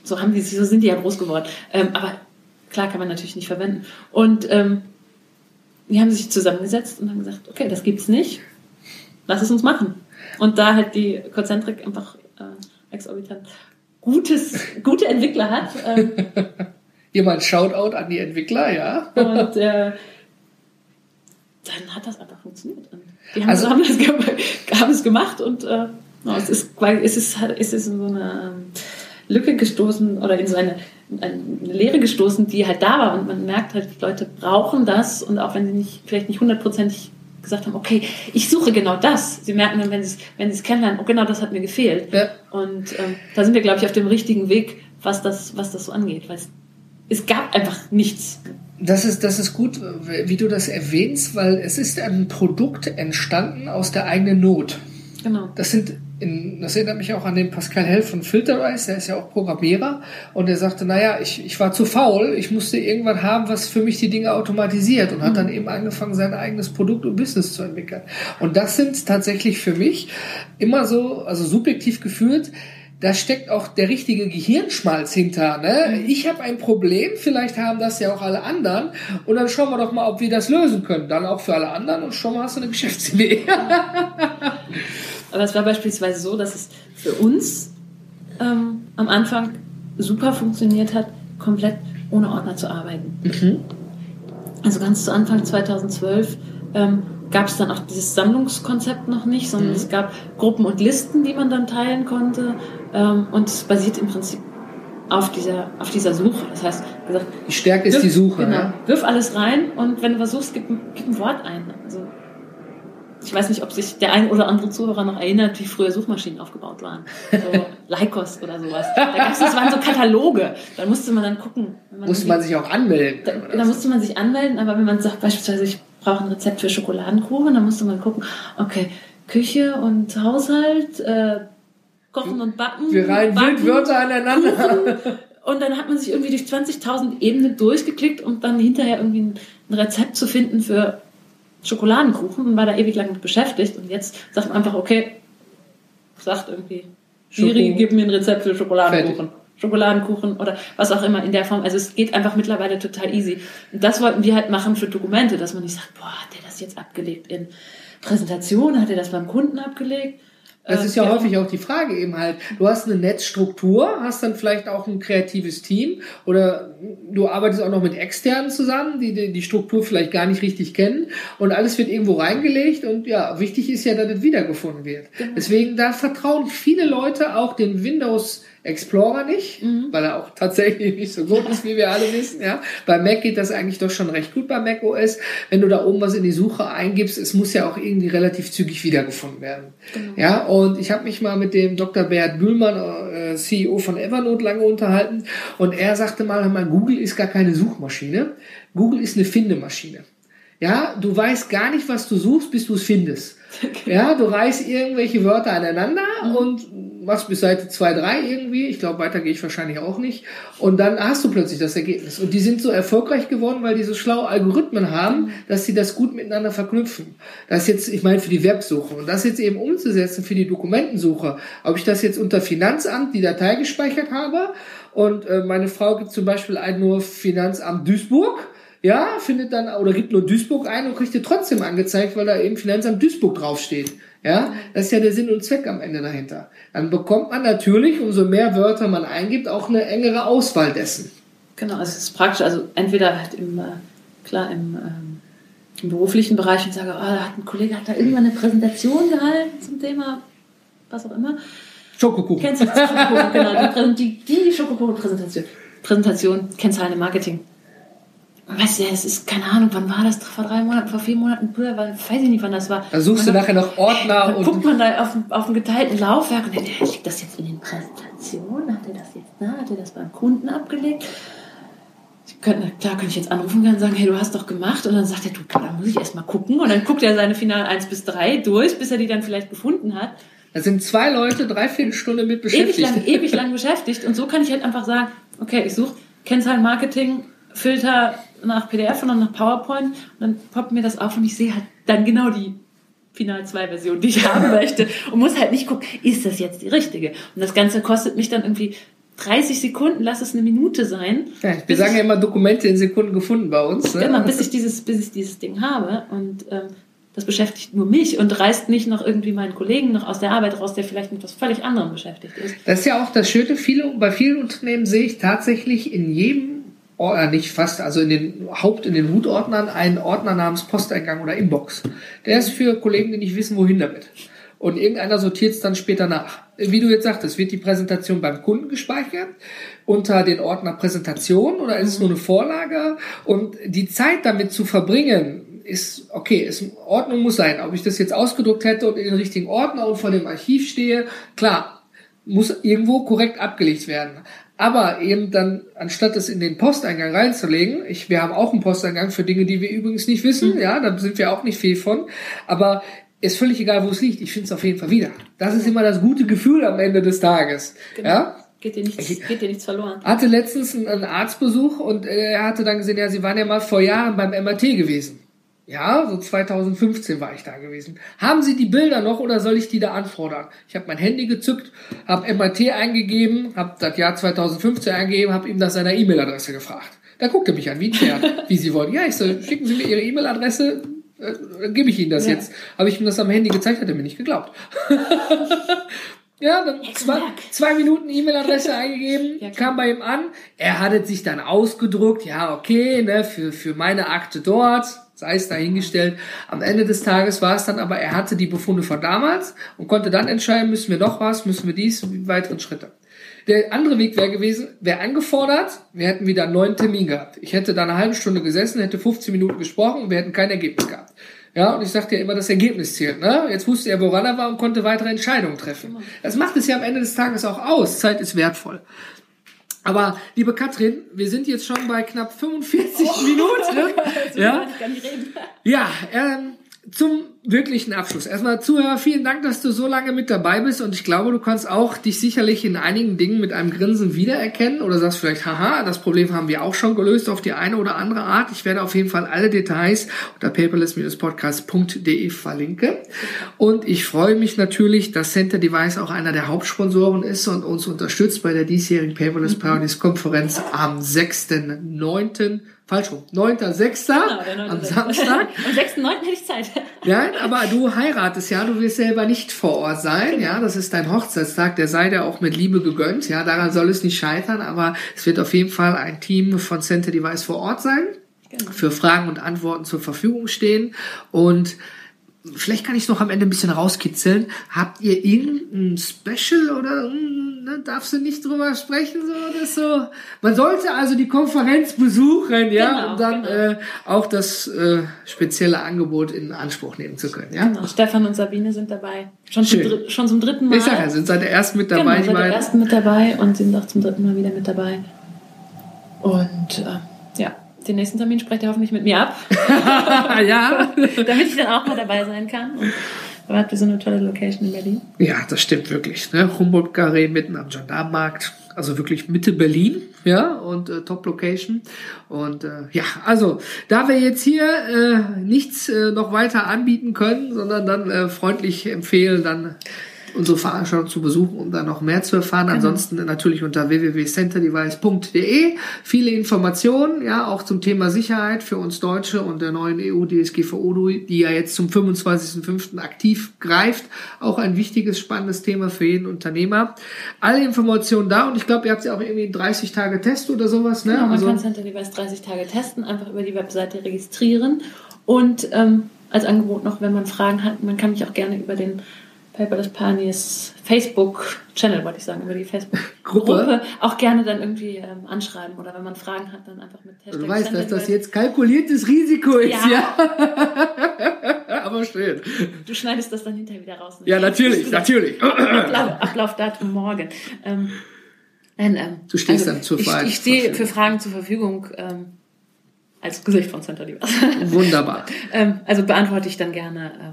So haben die, so sind die ja groß geworden. Ähm, aber klar kann man natürlich nicht verwenden. Und ähm, die haben sich zusammengesetzt und haben gesagt, okay, das gibt's nicht lass es uns machen. Und da halt die Concentric einfach äh, exorbitant gutes, gute Entwickler hat. Ähm, [laughs] Hier mal ein Shoutout an die Entwickler, ja. Und äh, dann hat das einfach funktioniert. Und die haben, also, haben, das, haben es gemacht und äh, es, ist, es, ist, es ist in so eine ähm, Lücke gestoßen oder in so eine, eine Lehre gestoßen, die halt da war und man merkt halt, die Leute brauchen das und auch wenn sie nicht, vielleicht nicht hundertprozentig gesagt haben, okay, ich suche genau das. Sie merken dann, wenn sie es wenn es kennenlernen, oh, genau das hat mir gefehlt. Ja. Und ähm, da sind wir, glaube ich, auf dem richtigen Weg, was das, was das so angeht. Weil es, es gab einfach nichts. Das ist, das ist gut, wie du das erwähnst, weil es ist ein Produkt entstanden aus der eigenen Not. Genau. Das sind, in, das erinnert mich auch an den Pascal Hell von Filterize, der ist ja auch Programmierer und der sagte, naja, ich, ich war zu faul, ich musste irgendwann haben, was für mich die Dinge automatisiert und hat dann eben angefangen, sein eigenes Produkt und Business zu entwickeln. Und das sind tatsächlich für mich immer so, also subjektiv gefühlt, da steckt auch der richtige Gehirnschmalz hinter. Ne? Ich habe ein Problem, vielleicht haben das ja auch alle anderen. Und dann schauen wir doch mal, ob wir das lösen können. Dann auch für alle anderen und schon mal hast du eine Geschäftsidee. [laughs] Aber es war beispielsweise so, dass es für uns ähm, am Anfang super funktioniert hat, komplett ohne Ordner zu arbeiten. Also ganz zu Anfang 2012 ähm, gab es dann auch dieses Sammlungskonzept noch nicht, sondern es gab Gruppen und Listen, die man dann teilen konnte. Ähm, und es basiert im Prinzip auf dieser, auf dieser Suche. Das heißt, gesagt, Die Stärke ist wirf- die Suche. Genau, Ne? wirf alles rein und wenn du was suchst, gib, ein- gib ein Wort ein. Also ich weiß nicht, ob sich der ein oder andere Zuhörer noch erinnert, wie früher Suchmaschinen aufgebaut waren. So [laughs] Lycos oder sowas. Da gab's, das waren so Kataloge. Da musste man dann gucken. man Musste man sich auch anmelden. da, da musste man sich anmelden, aber wenn man sagt beispielsweise, ich brauche ein Rezept für Schokoladenkuchen, dann musste man gucken, okay, Küche und Haushalt, äh, Kochen und Backen. Wir reihen Backen, wild Wörter aneinander. Und dann hat man sich irgendwie durch 20.000 Ebenen durchgeklickt, um dann hinterher irgendwie ein Rezept zu finden für Schokoladenkuchen und war da ewig lang mit beschäftigt. Und jetzt sagt man einfach, okay, sagt irgendwie, Siri, gib mir ein Rezept für Schokoladenkuchen. Schokoladenkuchen oder was auch immer in der Form. Also es geht einfach mittlerweile total easy. Und das wollten wir halt machen für Dokumente, dass man nicht sagt, boah, hat der das jetzt abgelegt in Präsentation, hat er das beim Kunden abgelegt? Das Äh, ist ja, häufig auch die Frage eben halt. Du hast eine Netzstruktur, hast dann vielleicht auch ein kreatives Team oder du arbeitest auch noch mit externen zusammen, die die, die Struktur vielleicht gar nicht richtig kennen und alles wird irgendwo reingelegt und ja, wichtig ist ja, dass es wiedergefunden wird. Deswegen, da vertrauen viele Leute auch den Windows Explorer nicht, weil er auch tatsächlich nicht so gut ist, wie wir alle wissen. Ja, bei Mac geht das eigentlich doch schon recht gut bei Mac OS. Wenn du da oben was in die Suche eingibst, es muss ja auch irgendwie relativ zügig wiedergefunden werden. Ja, und ich habe mich mal mit dem Dr. Bert Bühlmann, äh, CEO von Evernote, lange unterhalten und er sagte mal, mal, Google ist gar keine Suchmaschine. Google ist eine Findemaschine. Ja, du weißt gar nicht, was du suchst, bis du es findest. [laughs] Ja, du reißt irgendwelche Wörter aneinander und machst bis Seite 2, 3 irgendwie. Ich glaube, weiter gehe ich wahrscheinlich auch nicht. Und dann hast du plötzlich das Ergebnis. Und die sind so erfolgreich geworden, weil die so schlaue Algorithmen haben, dass sie das gut miteinander verknüpfen. Das jetzt, ich meine, für die Websuche. Und das jetzt eben umzusetzen für die Dokumentensuche. Ob ich das jetzt unter Finanzamt die Datei gespeichert habe und äh, meine Frau gibt zum Beispiel ein nur Finanzamt Duisburg ja, findet dann oder gibt nur Duisburg ein und kriegt dir trotzdem angezeigt, weil da eben Finanzamt Duisburg draufsteht. Ja, das ist ja der Sinn und Zweck am Ende dahinter. Dann bekommt man natürlich, umso mehr Wörter man eingibt, auch eine engere Auswahl dessen. Genau, also es ist praktisch, also entweder halt im, äh, klar, im, ähm, im beruflichen Bereich und sage, oh, da hat ein Kollege hat da irgendwann eine Präsentation gehalten zum Thema, was auch immer. Schokokuchen. Kennst du Schokokuchen? genau, die, die Schokokuchen-Präsentation. Präsentation, Kennzahlen im Marketing. Weißt du, es ist, keine Ahnung, wann war das? Vor drei Monaten, vor vier Monaten, früher, weil, weiß ich nicht, wann das war. Da suchst du Und dann- nachher noch Ordner dann guckt und man da auf, auf dem geteilten Laufwerk und denkt, ja, liegt das jetzt in den Präsentationen? Hat er das jetzt da? Hat er das beim Kunden abgelegt? Ich könnte, klar, könnte ich jetzt anrufen und sagen, hey, du hast doch gemacht. Und dann sagt er, du, da muss ich erst mal gucken. Und dann guckt er seine Finale 1 bis 3 durch, bis er die dann vielleicht gefunden hat. da sind zwei Leute dreiviertel Stunde mit Ewig beschäftigt. lang, ewig lang beschäftigt. Und so kann ich halt einfach sagen, okay, ich suche Kennzahlen Marketing, Filter nach PDF und dann nach PowerPoint. Und dann poppt mir das auf und ich sehe halt dann genau die Final 2 Version, die ich [laughs] haben möchte. Und muss halt nicht gucken, ist das jetzt die richtige? Und das Ganze kostet mich dann irgendwie 30 Sekunden, lass es eine Minute sein. Ja, wir sagen ich- ja immer Dokumente in Sekunden gefunden bei uns. Ne? Genau, bis ich dieses, bis ich dieses Ding habe. Und ähm, das beschäftigt nur mich und reißt nicht noch irgendwie meinen Kollegen noch aus der Arbeit raus, der vielleicht mit was völlig anderem beschäftigt ist. Das ist ja auch das Schöne, viele, bei vielen Unternehmen sehe ich tatsächlich in jedem Ordner, nicht fast, also in den Haupt, in den Hutordnern einen Ordner namens Posteingang oder Inbox. Der ist für Kollegen, die nicht wissen, wohin damit. Und irgendeiner sortiert es dann später nach. Wie du jetzt sagtest, wird die Präsentation beim Kunden gespeichert unter den Ordner Präsentation oder ist es nur eine Vorlage? Und die Zeit damit zu verbringen, ist okay, ist Ordnung muss sein. Ob ich das jetzt ausgedruckt hätte und in den richtigen Ordner und vor dem Archiv stehe, klar, muss irgendwo korrekt abgelegt werden. Aber eben dann, anstatt es in den Posteingang reinzulegen, ich, wir haben auch einen Posteingang für Dinge, die wir übrigens nicht wissen, ja, da sind wir auch nicht viel von, aber ist völlig egal, wo es liegt. Ich finde es auf jeden Fall wieder. Das ist immer das gute Gefühl am Ende des Tages. Genau. Ja? Geht dir nichts, geht dir nichts verloren. Hatte letztens einen, einen Arztbesuch und äh, er hatte dann gesehen, ja, sie waren ja mal vor Jahren beim MRT gewesen. Ja, so 2015 war ich da gewesen. Haben Sie die Bilder noch oder soll ich die da anfordern? Ich habe mein Handy gezückt, habe MRT eingegeben, habe das Jahr 2015 eingegeben, habe ihm nach seiner E-Mail-Adresse gefragt. Da guckte er mich an, wie ein Pferd, [laughs] wie Sie wollen. Ja, ich so, schicken Sie mir Ihre E-Mail-Adresse, äh, gebe ich Ihnen das Ja. jetzt. Habe ich ihm das am Handy gezeigt, hat er mir nicht geglaubt. [laughs] ja, dann zwei, zwei Minuten E-Mail-Adresse [laughs] eingegeben, Ja, kam bei ihm an. Er hat es sich dann ausgedruckt, ja, okay, ne, für, für meine Akte dort, sei es dahingestellt. Am Ende des Tages war es dann aber, er hatte die Befunde von damals und konnte dann entscheiden, müssen wir noch was, müssen wir dies, weiteren Schritte. Der andere Weg wäre gewesen, wäre angefordert, wir hätten wieder einen neuen Termin gehabt. Ich hätte da eine halbe Stunde gesessen, hätte 15 Minuten gesprochen und wir hätten kein Ergebnis gehabt. Ja, und ich sagte ja immer, das Ergebnis zählt. Ne? Jetzt wusste er, woran er war und konnte weitere Entscheidungen treffen. Das macht es ja am Ende des Tages auch aus. Zeit ist wertvoll. Aber, liebe Katrin, wir sind jetzt schon bei knapp 45 Minuten. [laughs] Ja, Ich kann nicht reden. ja, ähm, zum wirklichen Abschluss. Erstmal Zuhörer, vielen Dank, dass du so lange mit dabei bist und ich glaube, du kannst auch dich sicherlich in einigen Dingen mit einem Grinsen wiedererkennen oder sagst vielleicht, haha, das Problem haben wir auch schon gelöst auf die eine oder andere Art. Ich werde auf jeden Fall alle Details unter paperless-podcast.de verlinken und ich freue mich natürlich, dass Center Device auch einer der Hauptsponsoren ist und uns unterstützt bei der diesjährigen Paperless Parodies Konferenz am 6.9. Falsch rum. 9.6. Genau, am. Samstag. [laughs] Am 6.9. hätte ich Zeit. [laughs] Ja, aber du heiratest ja, du wirst selber nicht vor Ort sein, ja, das ist dein Hochzeitstag, der sei dir auch mit Liebe gegönnt, ja, daran soll es nicht scheitern, aber es wird auf jeden Fall ein Team von Center Device vor Ort sein, Genau. für Fragen und Antworten zur Verfügung stehen und vielleicht kann ich noch am Ende ein bisschen rauskitzeln. Habt ihr irgendein Special oder ne, darfst du nicht drüber sprechen so oder so? Man sollte also die Konferenz besuchen, ja, Genau, um dann genau. äh, auch das äh, spezielle Angebot in Anspruch nehmen zu können, ja? Genau. Stefan und Sabine sind dabei. Schon, zum, dr- schon zum dritten Mal. Ich sag ja, sind seit der ersten mit dabei, genau, seit der ersten mit dabei und sind auch zum dritten Mal wieder mit dabei. Und äh, den nächsten Termin sprecht ihr hoffentlich mit mir ab, [laughs] ja. [laughs] damit ich dann auch mal dabei sein kann. Und da habt ihr so eine tolle Location in Berlin. ja, das stimmt wirklich. Ne? Humboldt-Garé mitten am Gendarmenmarkt. Also wirklich Mitte Berlin, ja, und äh, Top Location. Und äh, ja, also da wir jetzt hier äh, nichts äh, noch weiter anbieten können, sondern dann äh, freundlich empfehlen, dann unsere Veranstaltung zu besuchen, um da noch mehr zu erfahren. Ansonsten natürlich unter www.centerdevice.de viele Informationen, ja, auch zum Thema Sicherheit für uns Deutsche und der neuen EU-DSGVO, die ja jetzt zum 25.05. aktiv greift. Auch ein wichtiges, spannendes Thema für jeden Unternehmer. Alle Informationen da und ich glaube, ihr habt ja auch irgendwie 30 Tage Test oder sowas, ne? Genau, man also, kann Center Device 30 Tage testen, einfach über die Webseite registrieren. Und ähm, als Angebot noch, wenn man Fragen hat, man kann mich auch gerne über den Paperless Pioneers Facebook-Channel, wollte ich sagen, über die Facebook-Gruppe Gruppe. auch gerne dann irgendwie ähm, anschreiben. Oder wenn man Fragen hat, dann einfach mit Hashtag du weißt, dass das jetzt kalkuliertes Risiko ist, ja. Ja. [laughs] Aber schön. Du schneidest das dann hinterher wieder raus. ne? Ja, natürlich, natürlich. Ablauf, Ablaufdatum morgen. Ähm, nein, ähm, Du stehst dann zur ich, Ver- ich stehe für Fragen zur Verfügung ähm, als Gesicht von Center Device. Wunderbar. [laughs] ähm, also beantworte ich dann gerne ähm,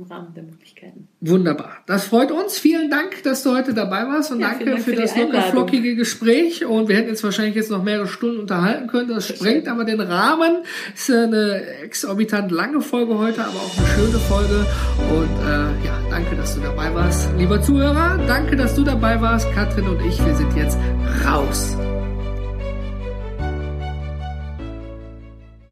im Rahmen der Möglichkeiten. Wunderbar. Das freut uns. Vielen Dank, dass du heute dabei warst und Ja, danke Dank für, für das locker flockige Gespräch. Und wir hätten jetzt wahrscheinlich jetzt noch mehrere Stunden unterhalten können. Das sprengt aber den Rahmen. Ist eine exorbitant lange Folge heute, aber auch eine schöne Folge. Und äh, ja, danke, dass du dabei warst. Lieber Zuhörer, danke, dass du dabei warst. Katrin und ich, wir sind jetzt raus.